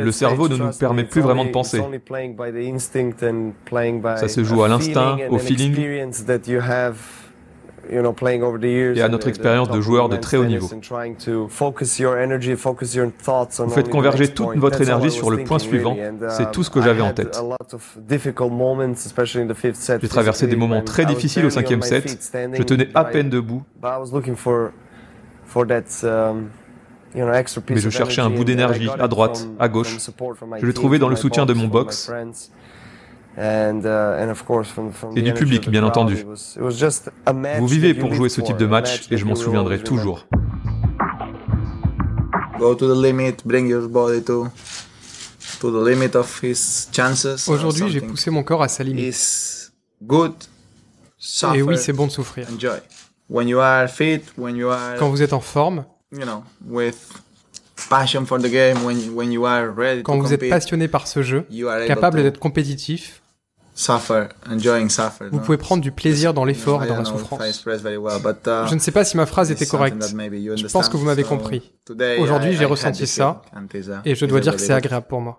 Le cerveau ne nous permet plus vraiment de penser. Ça se joue à l'instinct, au feeling et à notre expérience de joueur de très haut niveau. Vous faites converger toute votre énergie sur le point suivant, c'est tout ce que j'avais en tête. J'ai traversé des moments très difficiles au cinquième set, je tenais à peine debout, mais je cherchais un bout d'énergie à droite, à gauche. Je l'ai trouvé dans le soutien de mon box et du public, bien entendu. Vous vivez pour jouer ce type de match et je m'en souviendrai toujours. Aujourd'hui, j'ai poussé mon corps à sa limite. Et oui, c'est bon de souffrir. Quand vous êtes en forme, quand vous êtes passionné par ce jeu, capable d'être compétitif, vous pouvez prendre du plaisir dans l'effort et dans la souffrance. Uh, je ne sais pas si ma phrase était correcte. Je pense que vous m'avez compris. Aujourd'hui, j'ai ressenti ça et je dois dire que c'est agréable pour moi.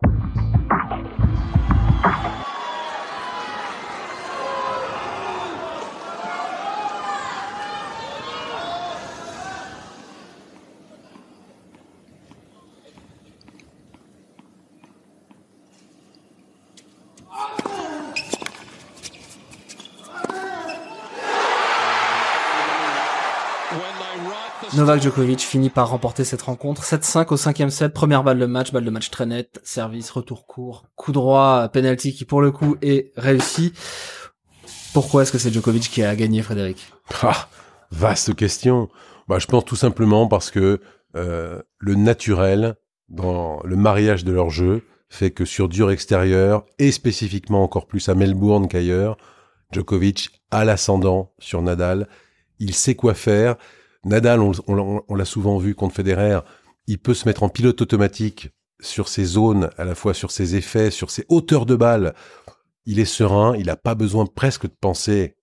Novak Djokovic finit par remporter cette rencontre. 7-5 au cinquième set, première balle de match, balle de match très nette, service, retour court, coup droit, penalty qui pour le coup est réussi. Pourquoi est-ce que c'est Djokovic qui a gagné, Frédéric? Ah, Vaste question. Bah, je pense tout simplement parce que euh, le naturel dans le mariage de leur jeu fait que sur dur extérieur et spécifiquement encore plus à Melbourne qu'ailleurs, Djokovic a l'ascendant sur Nadal. Il sait quoi faire Nadal, on, l'a souvent vu contre Federer, il peut se mettre en pilote automatique sur ses zones, à la fois sur ses effets, sur ses hauteurs de balle. Il est serein, il n'a pas besoin presque de penser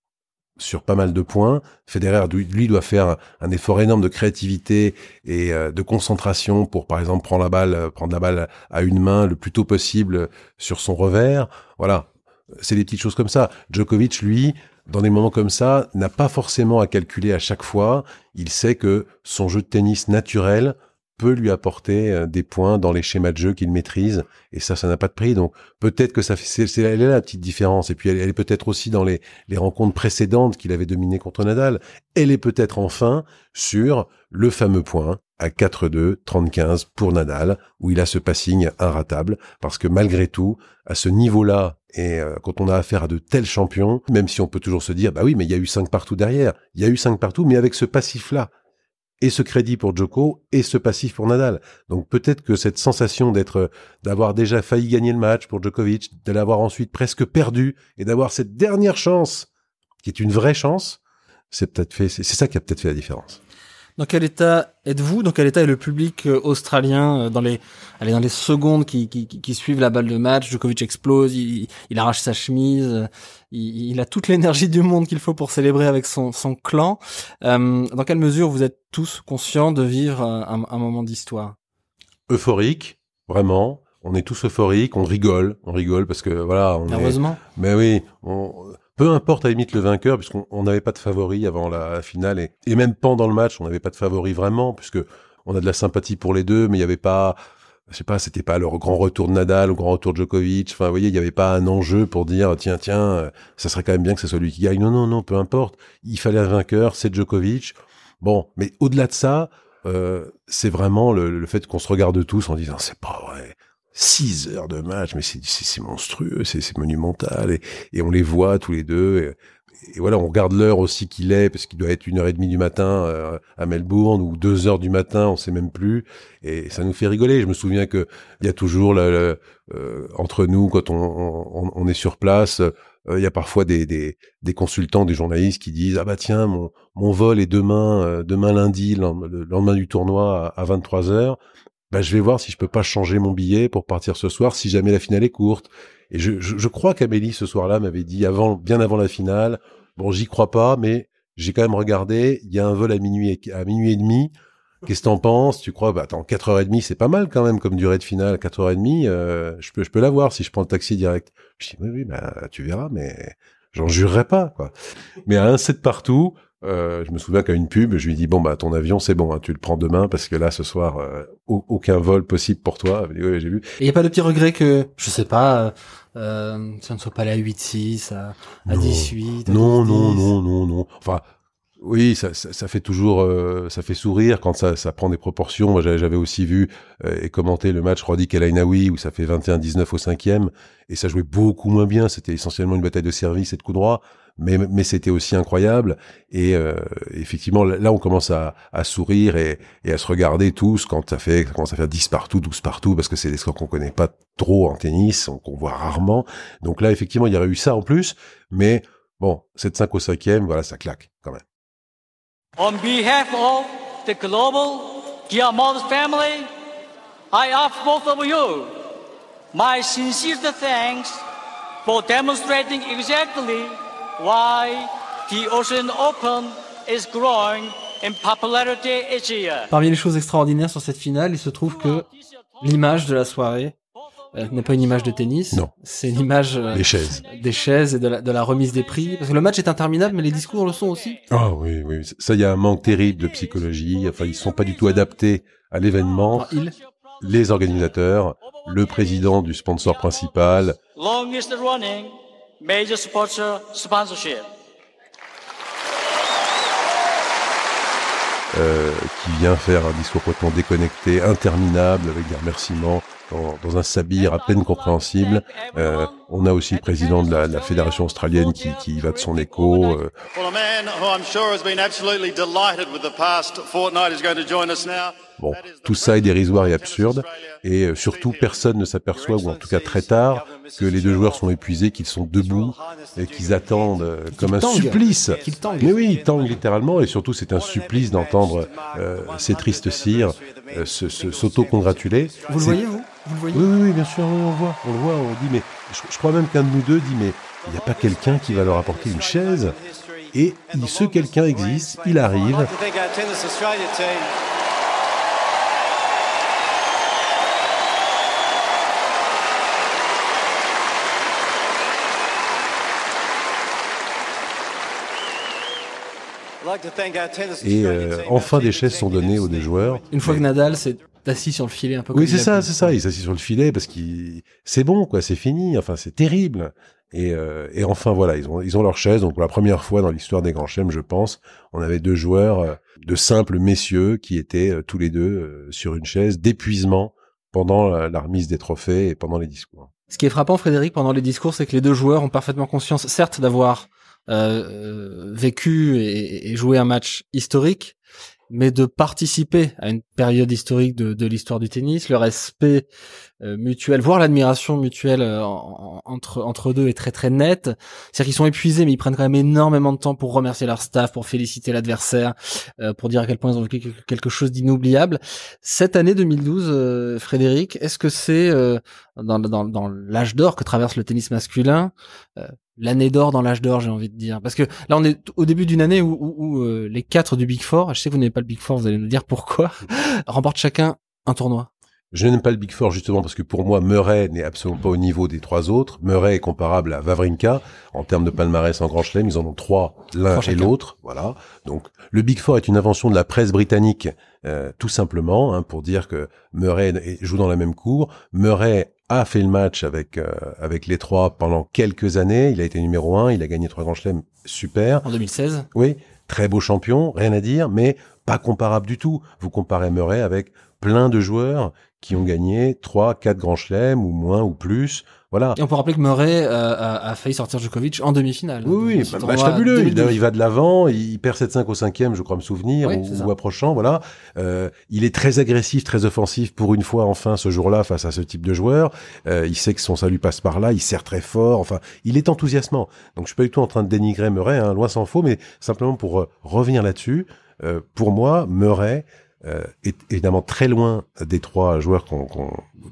sur pas mal de points. Federer, lui, doit faire un effort énorme de créativité et euh, de concentration pour, par exemple, prendre la balle, euh, prendre la balle à une main le plus tôt possible sur son revers. Voilà. C'est des petites choses comme ça. Djokovic, lui, dans des moments comme ça, n'a pas forcément à calculer à chaque fois. Il sait que son jeu de tennis naturel peut lui apporter euh, des points dans les schémas de jeu qu'il maîtrise et ça ça n'a pas de prix. Donc peut-être que ça fait c'est elle est là la petite différence. Et puis elle, est peut-être aussi dans les les rencontres précédentes qu'il avait dominées contre Nadal. Elle est peut-être enfin sur le fameux point à 4-2 35 pour Nadal où il a ce passing inratable parce que malgré tout à ce niveau-là et euh, quand on a affaire à de tels champions, même si on peut toujours se dire, bah oui, mais il y a eu cinq partout derrière, il y a eu cinq partout, mais avec ce passif-là, et ce crédit pour Djoko et ce passif pour Nadal. Donc peut-être que cette sensation d'être, d'avoir déjà failli gagner le match pour Djokovic, de l'avoir ensuite presque perdu et d'avoir cette dernière chance, qui est une vraie chance, c'est peut-être fait, c'est ça qui a peut-être fait la différence. Dans quel état êtes-vous? Dans quel état est le public euh, australien euh, dans les, allez, dans les secondes qui, qui, qui, suivent la balle de match? Djokovic explose, il, il arrache sa chemise, euh, il, il a toute l'énergie du monde qu'il faut pour célébrer avec son, son clan. Euh, dans quelle mesure vous êtes tous conscients de vivre un, un moment d'histoire? Euphorique, vraiment. On est tous euphoriques, on rigole, on rigole parce que voilà. On Heureusement. Mais oui, on peu importe à la limite le vainqueur, puisqu'on n'avait pas de favori avant la finale, et, même pendant le match, on n'avait pas de favori vraiment, puisque on a de la sympathie pour les deux, mais il n'y avait pas, je sais pas, c'était pas le grand retour de Nadal, le grand retour de Djokovic. Enfin, vous voyez, il n'y avait pas un enjeu pour dire, tiens, tiens, ça serait quand même bien que ce soit lui qui gagne. Non, non, non, peu importe. Il fallait un vainqueur, c'est Djokovic. Bon, mais au-delà de ça, euh, c'est vraiment le, le fait qu'on se regarde tous en disant, c'est pas vrai. 6 heures de match, mais c'est monstrueux, c'est monumental, et, et, on les voit tous les deux. Et, voilà, on regarde l'heure aussi qu'il est, parce qu'il doit être une heure et demie du matin euh, à Melbourne ou deux heures du matin, on sait même plus, et ça nous fait rigoler. Je me souviens que il y a toujours euh, entre nous quand on, on, on, est sur place. Euh, il y a parfois des, des, des, consultants, des journalistes qui disent ah bah tiens mon, mon vol est demain demain lundi le lendemain du tournoi à, à 23 heures bah, je vais voir si je peux pas changer mon billet pour partir ce soir si jamais la finale est courte. Et je, je, je crois qu'Amélie ce soir-là m'avait dit avant, bien avant la finale, bon, j'y crois pas, mais j'ai quand même regardé, il y a un vol à minuit, à minuit et demi. Qu'est-ce que t'en penses? Tu crois Bah attends, 4h30, c'est pas mal quand même comme durée de finale. 4h30, euh, je peux, je peux l'avoir si je prends le taxi direct. Je dis oui, oui, bah tu verras, mais j'en jurerai pas, quoi. Mais à un set partout, euh, je me souviens qu'à une pub, je lui dis bon bah ton avion c'est bon, hein, tu le prends demain parce que là ce soir euh, aucun vol possible pour toi. Oui, j'ai vu. Et y a pas de petit regret que je sais pas, euh, ça ne soit pas allé à 8-6, à, à 18. non, non, non, non, non. Enfin, oui, ça, ça, ça, fait toujours, euh, ça fait sourire quand ça, ça prend des proportions. Moi, j'avais aussi vu euh, et commenté le match Rodi Kelainaoui où ça fait 21-19 au cinquième et ça jouait beaucoup moins bien. C'était essentiellement une bataille de service et de coup droit, mais, mais c'était aussi incroyable. Et euh, effectivement, là, on commence à, à sourire et, et, à se regarder tous quand ça fait, ça commence à faire 10 partout, 12 partout, parce que c'est des scores qu'on connaît pas trop en tennis, qu'on voit rarement. Donc là, effectivement, il y aurait eu ça en plus, mais bon, 7-5 au cinquième, voilà, ça claque quand même. On behalf of the global Guillemot family, I offer both of you my sincere thanks for demonstrating exactly why the Ocean Open is growing in popularity each year. Parmi les choses extraordinaires sur cette finale, il se trouve que l'image de la soirée euh, n'est pas une image de tennis. Non. C'est une image euh, des chaises, des chaises et de la, de la, remise des prix. Parce que le match est interminable, mais les discours le sont aussi. Ah oui, oui. Ça, il y a un manque terrible de psychologie. Enfin, ils sont pas du tout adaptés à l'événement. ils Les organisateurs, le président du sponsor principal. Longest running major sponsor sponsorship. Euh, qui vient faire un discours complètement déconnecté, interminable, avec des remerciements dans, dans un sabir à peine compréhensible. Euh, on a aussi le président de la, la fédération australienne qui, qui va de son écho. Euh. Bon, tout ça est dérisoire et absurde, et euh, surtout personne ne s'aperçoit, ou en tout cas très tard, que les deux joueurs sont épuisés, qu'ils sont debout et qu'ils attendent euh, comme un supplice. Mais oui, ils tanguent littéralement, et surtout c'est un supplice d'entendre euh, ces tristes cires euh, s'auto-congratuler. Vous le voyez, vous, vous le voyez? Oui, oui, bien sûr, oui, on le voit, on le voit, on dit, mais je, je crois même qu'un de nous deux dit, mais il n'y a pas quelqu'un qui va leur apporter une chaise et ce quelqu'un existe, il arrive. Et euh, enfin, des chaises sont données aux des joueurs. Une fois que Nadal s'est assis sur le filet un peu. Oui, c'est ça, c'est ça. Il s'est assis sur le filet parce qu'il, c'est bon, quoi. C'est fini. Enfin, c'est terrible. Et, euh, et, enfin voilà, ils ont ils ont leur chaise. Donc pour la première fois dans l'histoire des grands chelems, je pense, on avait deux joueurs euh, de simples messieurs qui étaient tous les deux sur une chaise d'épuisement pendant la, la, remise des trophées et pendant les discours. Ce qui est frappant, Frédéric, pendant les discours, c'est que les deux joueurs ont parfaitement conscience, certes, d'avoir euh, vécu et, et, joué un match historique, mais de participer à une période historique de, de l'histoire du tennis. Le respect euh, mutuel, voire l'admiration mutuelle euh, entre entre deux est très très net. C'est-à-dire qu'ils sont épuisés, mais ils prennent quand même énormément de temps pour remercier leur staff, pour féliciter l'adversaire, euh, pour dire à quel point ils ont vécu quelque chose d'inoubliable. Cette année 2012, Frédéric, est-ce que c'est dans, dans, dans l'âge d'or que traverse le tennis masculin l'année d'or dans l'âge d'or, j'ai envie de dire. Parce que là, on est au début d'une année où, où, euh, les quatre du Big Four, je sais que vous n'avez pas le Big Four, vous allez nous dire pourquoi, remportent chacun un tournoi. Je n'aime pas le Big Four justement parce que pour moi, Murray n'est absolument pas au niveau des trois autres. Murray est comparable à Vavrinka en termes de palmarès en Grand Chelem. Ils en ont trois l'un et l'autre. Voilà. Donc le Big Four est une invention de la presse britannique, euh, tout simplement, hein, pour dire que Murray joue dans la même cour. Murray a fait le match avec euh, avec les trois pendant quelques années. Il a été numéro un, il a gagné trois grands chelems, super. En 2016. Oui, très beau champion, rien à dire, mais pas comparable du tout. Vous comparez Murray avec plein de joueurs qui ont gagné trois, quatre grands chelems ou moins ou plus. Voilà. Et on peut rappeler que Murray euh, a, failli sortir Djokovic en demi-finale. Oui, oui, bah, match fabuleux. Il, il, va de l'avant, il perd 7-5 au cinquième, je crois me souvenir, ou, approchant, voilà. Euh, il est très agressif, très offensif pour une fois, enfin, ce jour-là, face à ce type de joueur. Euh, il sait que son salut passe par là, il sert très fort, enfin, il est enthousiasmant. Donc, je suis pas du tout en train de dénigrer Murray, hein, loin s'en faut, mais simplement pour euh, revenir là-dessus, euh, pour moi, Murray, est évidemment très loin des trois joueurs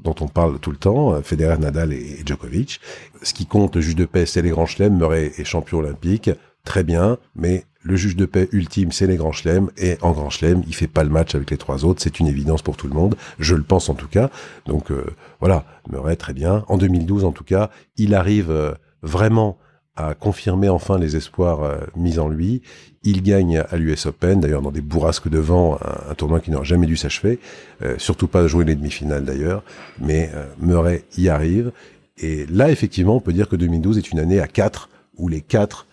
dont on parle tout le temps, euh, Federer, Nadal et, Djokovic. Ce qui compte, le juge de paix, c'est les grands chelems. Murray est champion olympique, très bien, mais le juge de paix ultime, c'est les grands chelems, et en grand chelem, il fait pas le match avec les trois autres, c'est une évidence pour tout le monde, je le pense en tout cas. Donc euh, voilà, Murray, très bien. En 2012, en tout cas, il arrive vraiment a confirmé enfin les espoirs euh, mis en lui. Il gagne à l'US Open, d'ailleurs dans des bourrasques de vent, un, tournoi qui n'aurait jamais dû s'achever, euh, surtout pas jouer les demi-finales d'ailleurs, mais euh, Murray y arrive. Et là, effectivement, on peut dire que 2012 est une année à quatre, où les quatre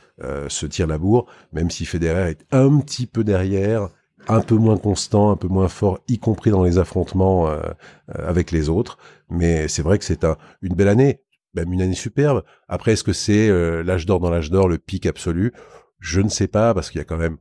se tirent la bourre, même si Federer est un petit peu derrière, un peu moins constant, un peu moins fort, y compris dans les affrontements avec les autres. Mais c'est vrai que c'est un, une belle année même une année superbe. Après, est-ce que c'est euh, l'âge d'or dans l'âge d'or, le pic absolu? Je ne sais pas, parce qu'il y a quand même,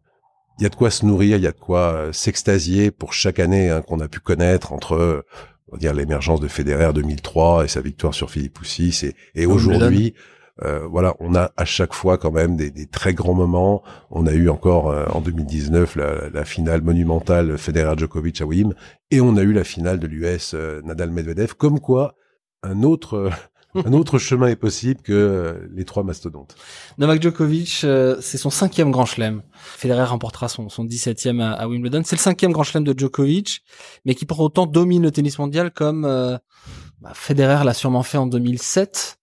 il y a de quoi se nourrir, il y a de quoi euh, s'extasier pour chaque année hein, qu'on a pu connaître entre, on va dire, l'émergence de Federer 2003 et sa victoire sur Philippe Poussis, et, et aujourd'hui. Euh, voilà, on a à chaque fois quand même des, des très grands moments. On a eu encore euh, en 2019 la, la, finale monumentale Federer-Djokovic à Wim, et on a eu la finale de l'US Nadal-Medvedev. Comme quoi, un autre un autre chemin est possible que euh, les trois mastodontes. Novak Djokovic, euh, c'est son cinquième grand chelem. Federer remportera son, son 17e à, Wimbledon. C'est le cinquième grand chelem de Djokovic, mais qui pour autant domine le tennis mondial comme euh, bah, Federer l'a sûrement fait en 2007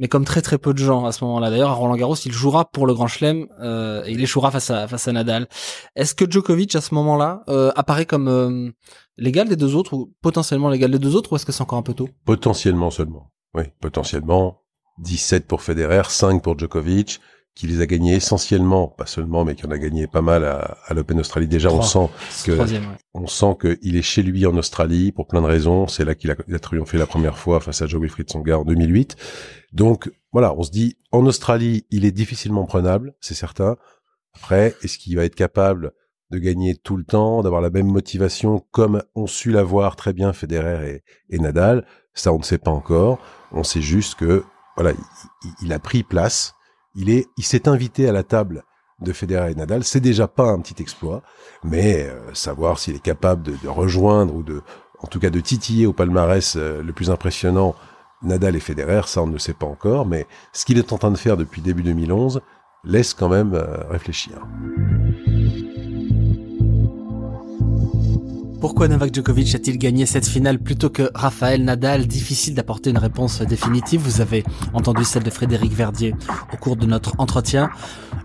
mais comme très très peu de gens à ce moment-là. D'ailleurs, à Roland Garros, il jouera pour le Grand Chelem euh, et il échouera face à face à Nadal. Est-ce que Djokovic à ce moment-là euh, apparaît comme euh, l'égal des deux autres ou potentiellement l'égal des deux autres ou est-ce que c'est encore un peu tôt? Potentiellement seulement. Oui, potentiellement 17 pour Federer, 5 pour Djokovic, qui les a gagnés essentiellement, pas seulement, mais qui en a gagné pas mal à, à l'Open Australie. Déjà, on sent que on sent qu'il est chez lui en Australie pour plein de raisons. C'est là qu'il a, a, triomphé la première fois face à Joe Wilfried Tsonga en 2008. Donc voilà, on se dit en Australie, il est difficilement prenable, c'est certain. Après, est-ce qu'il va être capable de gagner tout le temps, d'avoir la même motivation comme ont su l'avoir très bien Federer et, et Nadal? Ça, on ne sait pas encore. On sait juste que voilà, il, a pris place. Il est, il s'est invité à la table de Federer et Nadal. C'est déjà pas un petit exploit, mais euh, savoir s'il est capable de, rejoindre ou de, en tout cas, de titiller au palmarès euh, le plus impressionnant Nadal et Federer, ça on ne le sait pas encore. Mais ce qu'il est en train de faire depuis début 2011 laisse quand même euh, réfléchir. Pourquoi Novak Djokovic a-t-il gagné cette finale plutôt que Rafael Nadal? Difficile d'apporter une réponse définitive. Vous avez entendu celle de Frédéric Verdier au cours de notre entretien.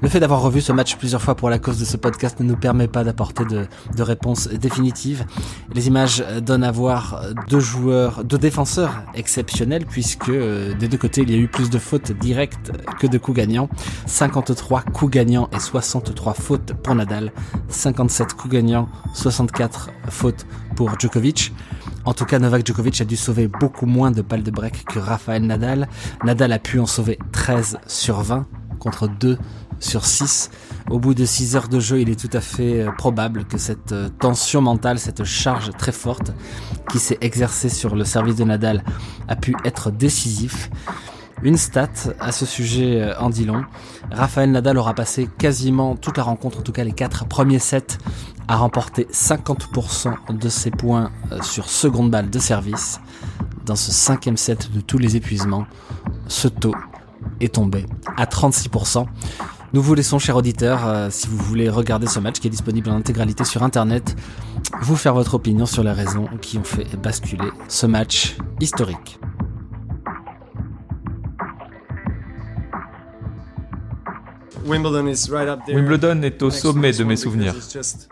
Le fait d'avoir revu ce match plusieurs fois pour la cause de ce podcast ne nous permet pas d'apporter de, de réponse définitive. Les images donnent à voir deux joueurs, deux défenseurs exceptionnels puisque euh, des deux côtés il y a eu plus de fautes directes que de coups gagnants. 53 coups gagnants et 63 fautes pour Nadal. 57 coups gagnants, 64 fautes pour Djokovic. En tout cas, Novak Djokovic a dû sauver beaucoup moins de balles de break que Rafael Nadal. Nadal a pu en sauver 13 sur 20 contre 2 sur 6. Au bout de 6 heures de jeu, il est tout à fait euh, probable que cette euh, tension mentale, cette charge très forte qui s'est exercée sur le service de Nadal a pu être décisif. Une stat à ce sujet euh, en dit long. Raphaël Nadal aura passé quasiment toute la rencontre, en tout cas les quatre premiers sets, à remporter 50% de ses points sur seconde balle de service. Dans ce cinquième set de tous les épuisements, ce taux est tombé à 36%. Nous vous laissons, chers auditeurs, euh, si vous voulez regarder ce match qui est disponible en intégralité sur Internet, vous faire votre opinion sur les raisons qui ont fait basculer ce match historique. Wimbledon est au sommet de mes souvenirs. C'est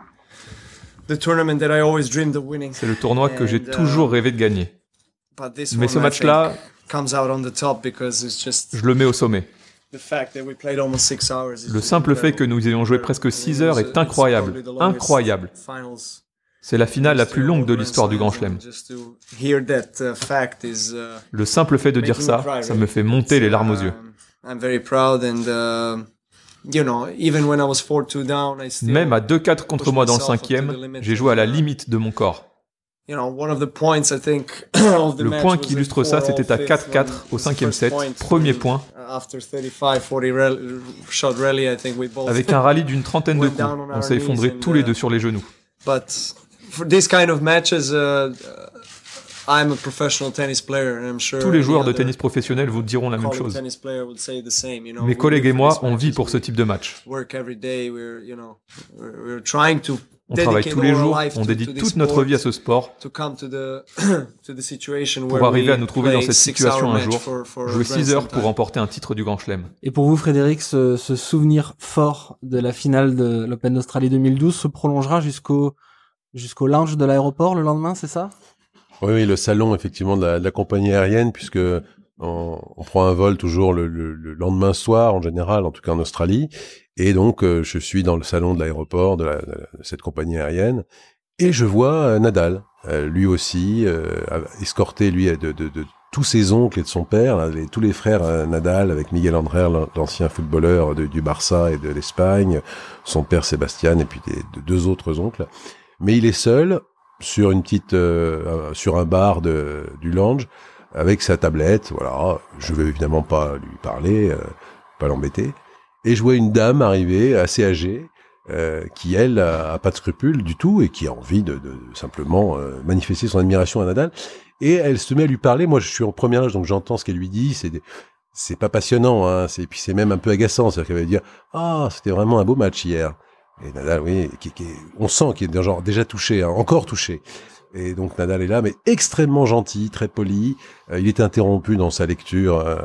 le tournoi que j'ai toujours rêvé de gagner. Mais ce match-là, je le mets au sommet. Le simple fait que nous ayons joué presque 6 heures est incroyable. Incroyable. C'est la finale la plus longue de l'histoire du Grand Chelem. Uh, uh, Le simple fait de dire ça, ça me fait monter les larmes aux yeux. Même à 2-4 contre moi dans le cinquième, j'ai joué à la limite de mon corps. Le point qui illustre ça, c'était à 4-4 au cinquième set, premier point. Avec un rallye d'une trentaine de coups, on s'est effondré tous les deux sur les genoux. Tous les joueurs de tennis professionnels vous diront la même chose. Mes collègues et moi, on vit pour ce type de match. On travaille tous les jours, on dédie toute notre vie à ce sport pour arriver à nous trouver dans cette situation un jour, jouer 6 heures pour remporter un titre du Grand Chelem. Et pour vous, Frédéric, ce, souvenir fort de la finale de l'Open d'Australie 2012 se prolongera jusqu'au jusqu'au lounge de l'aéroport le lendemain, c'est ça? Oui, oui, le salon effectivement de la, compagnie aérienne, puisque on, prend un vol toujours le, lendemain soir en général, en tout cas en Australie, et donc, euh, je suis dans le salon de l'aéroport de, cette compagnie aérienne et je vois euh, Nadal, euh, lui aussi, escorté lui de, de, de, tous ses oncles et de son père, tous les frères Nadal avec Miguel André, l'ancien footballeur du Barça et de l'Espagne, son père Sébastien et puis des, deux autres oncles. Mais il est seul sur une petite, sur un bar de, du lounge avec sa tablette. Voilà, je vais évidemment pas lui parler, pas l'embêter. Et je vois une dame arriver, assez âgée, euh, qui elle a, pas de scrupules du tout et qui a envie de, simplement euh, manifester son admiration à Nadal. Et elle se met à lui parler. Moi, je suis en premier âge, donc j'entends ce qu'elle lui dit. C'est c'est pas passionnant, hein. C'est puis c'est même un peu agaçant. C'est-à-dire qu'elle va dire ah c'était vraiment un beau match hier. Et Nadal, oui, qui, qui, on sent qu'il est genre déjà touché, hein, encore touché. Et donc Nadal est là, mais extrêmement gentil, très poli. Euh, il est interrompu dans sa lecture euh,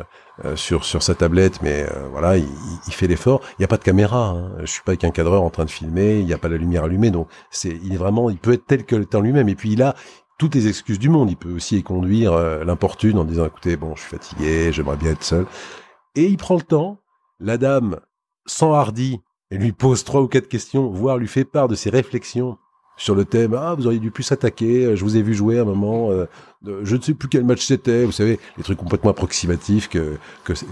euh, sur sur sa tablette, mais voilà, il, il fait l'effort. Il n'y a pas de caméra. Hein. Je suis pas avec un cadreur en train de filmer. Il n'y a pas la lumière allumée, donc c'est il est vraiment, il peut être tel que le temps lui-même. Et puis il a toutes les excuses du monde. Il peut aussi conduire l'importune en disant écoutez, bon, je suis fatigué, j'aimerais bien être seul. Et il prend le temps. La dame s'enhardit et lui pose trois ou quatre questions, voire lui fait part de ses réflexions sur le thème. Ah vous auriez dû plus s'attaquer euh, je vous ai vu jouer à un moment euh, je ne sais plus quel match c'était vous savez les trucs complètement approximatifs que,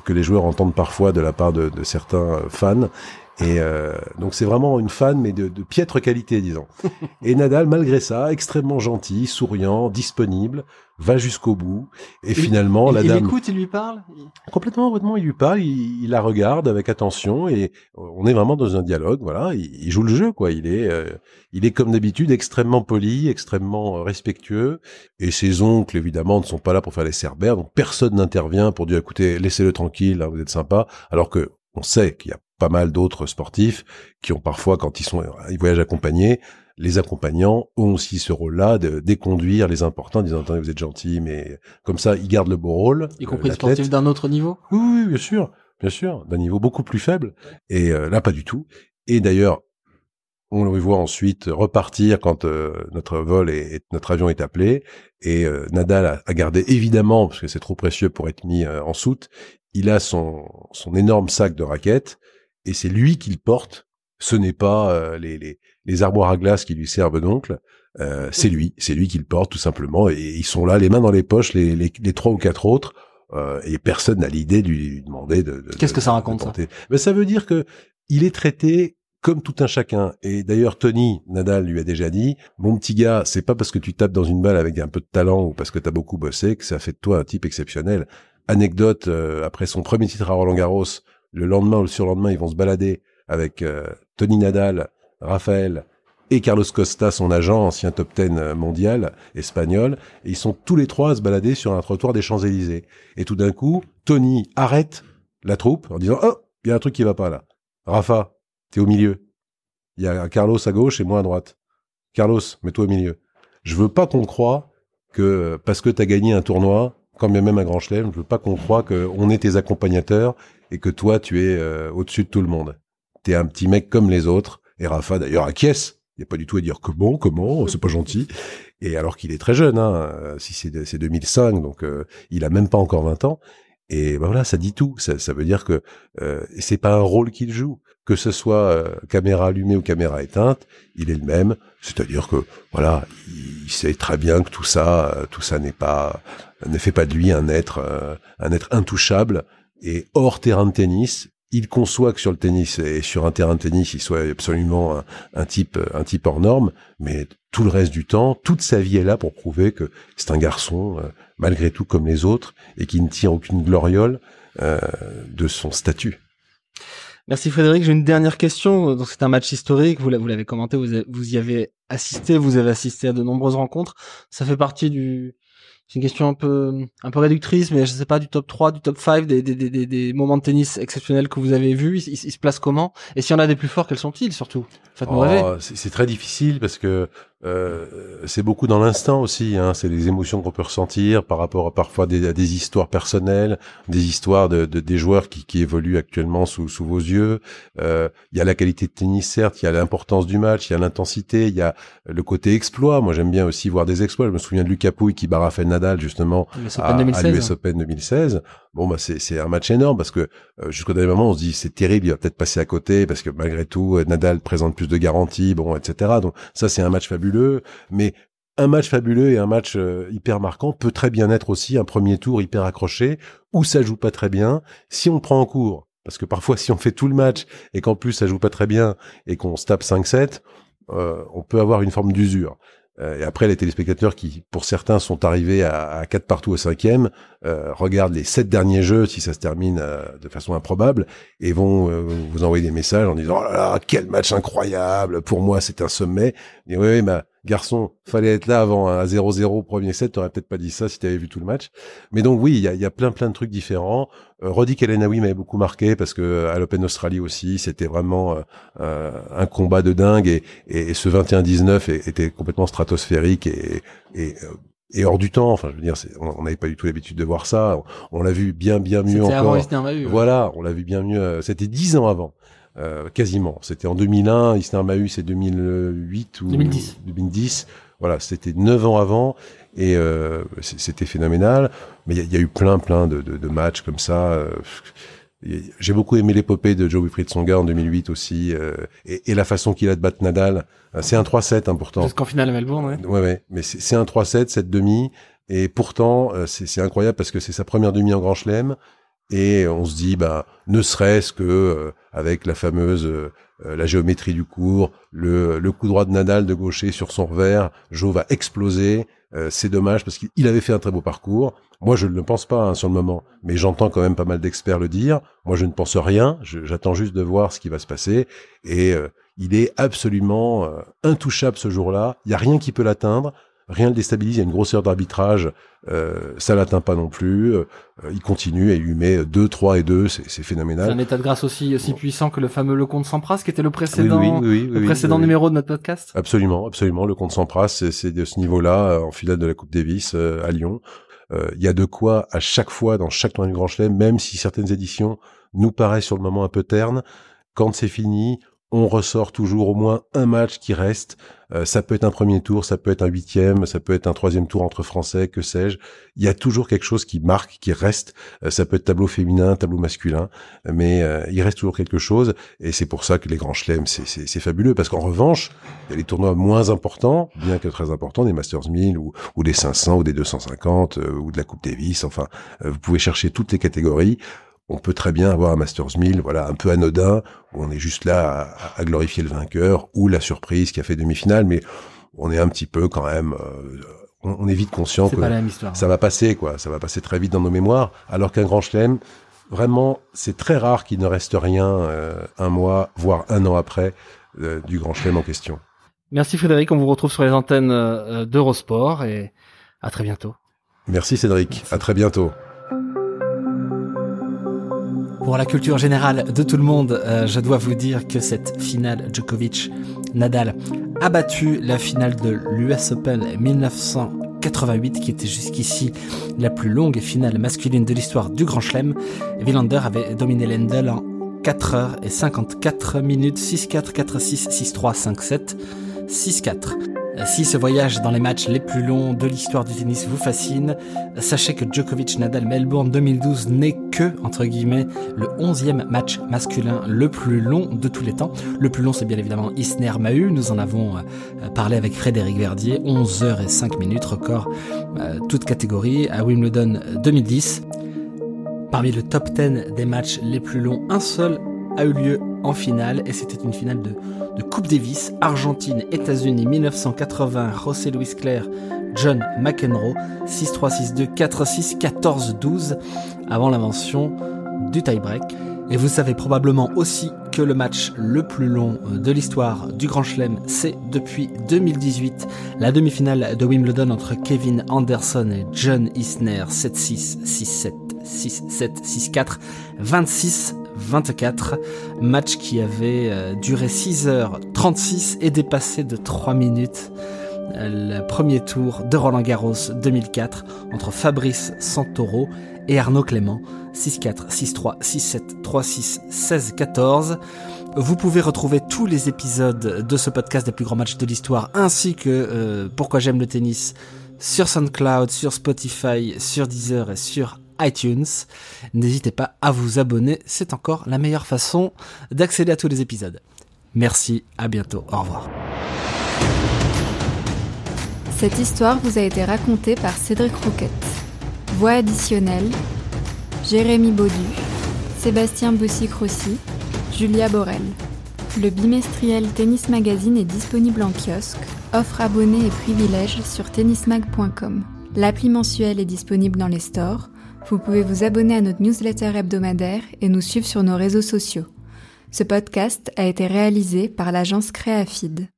les joueurs entendent parfois de la part de, de certains euh, fans et euh, donc c'est vraiment une fan, mais de, de piètre qualité, disons. Et Nadal, malgré ça, extrêmement gentil, souriant, disponible, va jusqu'au bout. Et finalement, la dame... Il écoute, il lui parle? Complètement, complètement, il lui parle, il, la regarde avec attention, et on est vraiment dans un dialogue, voilà. Il, joue le jeu, quoi. Il est, euh, il est comme d'habitude extrêmement poli, extrêmement euh, respectueux. Et ses oncles, évidemment, ne sont pas là pour faire les cerbères, donc personne n'intervient pour dire, écoutez, laissez-le tranquille, hein, vous êtes sympa. Alors que on sait qu'il y a pas mal d'autres sportifs qui ont parfois, quand ils sont, ils voyagent accompagnés, les accompagnants ont aussi ce rôle-là de déconduire les importants, en disant attendez vous êtes gentil, mais comme ça ils gardent le beau rôle. Y compris sportifs d'un autre niveau. Oui, oui, bien sûr, bien sûr, d'un niveau beaucoup plus faible. Et euh, là pas du tout. Et d'ailleurs, on le voit ensuite repartir quand euh, notre vol et, notre avion est appelé. Et euh, Nadal a, gardé évidemment, parce que c'est trop précieux pour être mis en soute, il a son, son énorme sac de raquettes et c'est lui qui le porte. Ce n'est pas euh, les, les, les, armoires à glace qui lui servent d'oncle. Euh, c'est lui, c'est lui qui le porte tout simplement. Et ils sont là, les mains dans les poches, les, les, les trois ou quatre autres. euh, et personne n'a l'idée de lui demander de. de Qu'est-ce que ça raconte ça Mais ça veut dire que il est traité comme tout un chacun. Et d'ailleurs, Tony Nadal lui a déjà dit, mon petit gars, c'est pas parce que tu tapes dans une balle avec un peu de talent ou parce que tu as beaucoup bossé que ça fait de toi un type exceptionnel. Anecdote, euh, après son premier titre à Roland Garros, le lendemain ou le surlendemain, ils vont se balader avec euh, Tony Nadal, Raphaël et Carlos Costa, son agent, ancien top 10 euh, mondial espagnol, ils sont tous les trois à se balader sur un trottoir des Champs-Élysées. Et tout d'un coup, Tony arrête la troupe en disant "Oh, il y a un truc qui va pas là. Rafa, t'es au milieu. Il y a Carlos à gauche et moi à droite. Carlos, mets-toi au milieu. Je veux pas qu'on croie que parce que t'as gagné un tournoi, quand bien même un grand chelem, je veux pas qu'on croie qu'on est tes accompagnateurs et que toi tu es euh, au-dessus de tout le monde. T'es un petit mec comme les autres. Et Rafa d'ailleurs acquiesce il n'y a pas du tout à dire comment, comment, c'est pas gentil. Et alors qu'il est très jeune, hein, euh, si c'est 2005, donc euh, il a même pas encore 20 ans. Et ben voilà, ça dit tout. Ça, ça veut dire que euh, c'est pas un rôle qu'il joue, que ce soit euh, caméra allumée ou caméra éteinte, il est le même. C'est-à-dire que voilà, il, sait très bien que tout ça, tout ça n'est pas, ne fait pas de lui un être, un être intouchable. Et hors terrain de tennis, il conçoit que sur le tennis et sur un terrain de tennis, il soit absolument un, type, un type hors norme, mais tout le reste du temps, toute sa vie est là pour prouver que c'est un garçon, euh, malgré tout comme les autres, et qui ne tire aucune gloriole euh, de son statut. Merci Frédéric. J'ai une dernière question. Donc c'est un match historique. Vous l'avez commenté. Vous, vous y avez assisté. Vous avez assisté à de nombreuses rencontres. Ça fait partie du c'est une question un peu un peu réductrice, mais je sais pas du top 3, du top 5, des, des, des, des moments de tennis exceptionnels que vous avez vus. Ils, se placent comment? Et s'il y en a des plus forts, quels sont-ils surtout? Faites-nous oh, C'est très difficile parce que euh, c'est beaucoup dans l'instant aussi. Hein. C'est les émotions qu'on peut ressentir par rapport à parfois des, à des histoires personnelles, des histoires de, de des joueurs qui, qui, évoluent actuellement sous, sous vos yeux. Euh, il y a la qualité de tennis, certes. Il y a l'importance du match. Il y a l'intensité. Il y a le côté exploit. Moi, j'aime bien aussi voir des exploits. Je me souviens de Lucas Pouille qui bat Nadal justement à, l'US Open 2016. Bon, bah c'est un match énorme parce que euh, jusqu'au dernier moment, on se dit c'est terrible. Il va peut-être passer à côté parce que malgré tout, Nadal présente plus de garanties. Bon, etc. Donc ça, c'est un match fabuleux mais un match fabuleux et un match euh, hyper marquant peut très bien être aussi un premier tour hyper accroché où ça joue pas très bien. Si on prend en cours, parce que parfois si on fait tout le match et qu'en plus ça joue pas très bien et qu'on se tape 5-7, euh, on peut avoir une forme d'usure. Euh, et après, les téléspectateurs qui, pour certains, sont arrivés à, à 4 partout au cinquième, euh, regardent les sept derniers jeux si ça se termine euh, de façon improbable et vont vous envoyer des messages en disant oh là là quel match incroyable pour moi c'est un sommet. Et oui, oui, bah, garçon, fallait être là avant un 0-0 premier set, t'aurais peut-être pas dit ça si t'avais vu tout le match. Mais donc oui, il y a, y a, plein plein de trucs différents. Euh, Roddy Kelenawi m'avait beaucoup marqué parce que euh, à l'Open Australie aussi, c'était vraiment euh, euh, un combat de dingue et, et, ce 21-19 était complètement stratosphérique et, et et hors du temps. Enfin, je veux dire, on n'avait pas du tout l'habitude de voir ça. On, l'a vu bien, bien mieux encore. Avant Voilà, on l'a vu bien mieux. C'était dix ans avant. Euh, quasiment. C'était en 2001, Isner Mahut c'est 2008 ou 2010. 2010. Voilà, c'était neuf ans avant et euh, c'était phénoménal. Mais il y, a eu plein, plein de, de, de matchs comme ça. Euh, j'ai beaucoup aimé l'épopée de Joe Wilfried Songa en 2008 aussi, euh, et, et, la façon qu'il a de battre Nadal. C'est un 3-7 hein, pourtant. qu'en finale à Melbourne, ouais. Ouais, ouais. Mais c'est un 3-7 cette demi, et pourtant c'est incroyable parce que c'est sa première demi en Grand Chelem, et on se dit, bah, ne serait-ce que euh, avec la fameuse euh, la géométrie du cours, le, le coup droit de Nadal de gaucher sur son revers, Joe va exploser. Euh, c'est dommage parce qu'il avait fait un très beau parcours. Moi, je ne le pense pas hein, sur le moment, mais j'entends quand même pas mal d'experts le dire. Moi, je ne pense rien. J'attends juste de voir ce qui va se passer. Et il est absolument intouchable ce jour-là. Il y a rien qui peut l'atteindre rien le déstabilise, il y a une grosseur d'arbitrage, euh, ça l'atteint pas non plus, euh, il continue et il lui met 2, 3 et 2, c'est phénoménal. C'est un état de grâce aussi aussi puissant que le fameux Le Comte Sampras, qui était le précédent, le précédent numéro de notre podcast. Absolument, absolument, Le Comte Sampras, c'est de ce niveau-là, euh, en finale de la Coupe Davis euh, à Lyon. Euh, il y a de quoi à chaque fois, dans chaque tournoi du Grand Chelem, même si certaines éditions nous paraissent sur le moment un peu ternes, quand c'est fini, on ressort toujours au moins un match qui reste. Euh, ça peut être un premier tour, ça peut être un huitième, ça peut être un troisième tour entre Français, que sais-je. Il y a toujours quelque chose qui marque, qui reste. Euh, ça peut être tableau féminin, tableau masculin, mais euh, il reste toujours quelque chose. Et c'est pour ça que les grands chelems, c'est fabuleux. Parce qu'en revanche, il y a les tournois moins importants, bien que très importants, des Masters 1000 ou, ou des 500 ou des 250 ou de la Coupe Davis. Enfin, vous pouvez chercher toutes les catégories on peut très bien avoir un Masters 1000, voilà, un peu anodin, où on est juste là à, glorifier le vainqueur ou la surprise qui a fait demi-finale, mais on est un petit peu quand même, euh, on, est vite conscient que ça va passer, quoi, ça va passer très vite dans nos mémoires, alors qu'un grand chelem, vraiment, c'est très rare qu'il ne reste rien euh, un mois, voire un an après euh, du grand chelem en question. Merci Frédéric, on vous retrouve sur les antennes d'Eurosport et à très bientôt. Merci Cédric, à très bientôt. Pour la culture générale de tout le monde, euh, je dois vous dire que cette finale Djokovic-Nadal a battu la finale de l'US Open 1988 qui était jusqu'ici la plus longue finale masculine de l'histoire du Grand Chelem. Villander avait dominé Lendl en 4 h et 54 minutes 6-4, 4-6, 6-3, 5-7, 6-4. Si ce voyage dans les matchs les plus longs de l'histoire du tennis vous fascine, sachez que Djokovic Nadal Melbourne 2012 n'est que, entre guillemets, le 11e match masculin le plus long de tous les temps. Le plus long, c'est bien évidemment Isner Mahut. Nous en avons euh, parlé avec Frédéric Verdier. 11 h et 5 minutes, record euh, toute catégorie à Wimbledon 2010. Parmi le top 10 des matchs les plus longs, un seul a eu lieu en finale et c'était une finale de, Coupe Davis, Argentine, États-Unis 1980, José Luis Claire, John McEnroe, 6-3, 6-2, 4-6, 14-12 avant l'invention du tie-break. Et vous savez probablement aussi que le match le plus long de l'histoire du Grand Chelem, c'est depuis 2018 la demi-finale de Wimbledon entre Kevin Anderson et John Isner, 7-6, 6-7, 6-7, 6-4, 26 24. Match qui avait euh, duré 6h36 et dépassé de 3 minutes euh, le premier tour de Roland Garros 2004 entre Fabrice Santoro et Arnaud Clément. 6-4, 6-3, 6-7, 3-6, 16-14. Vous pouvez retrouver tous les épisodes de ce podcast des plus grands matchs de l'histoire ainsi que euh, Pourquoi j'aime le tennis sur SoundCloud, sur Spotify, sur Deezer et sur iTunes. N'hésitez pas à vous abonner, c'est encore la meilleure façon d'accéder à tous les épisodes. Merci, à bientôt, au revoir. Cette histoire vous a été racontée par Cédric Rouquette. Voix additionnelle Jérémy Baudu, Sébastien Bossy-Crossi, Julia Borel. Le bimestriel Tennis Magazine est disponible en kiosque, offre abonnés et privilèges sur tennismag.com. L'appli mensuelle est disponible dans les stores vous pouvez vous abonner à notre newsletter hebdomadaire et nous suivre sur nos réseaux sociaux. Ce podcast a été réalisé par l'agence Créafid.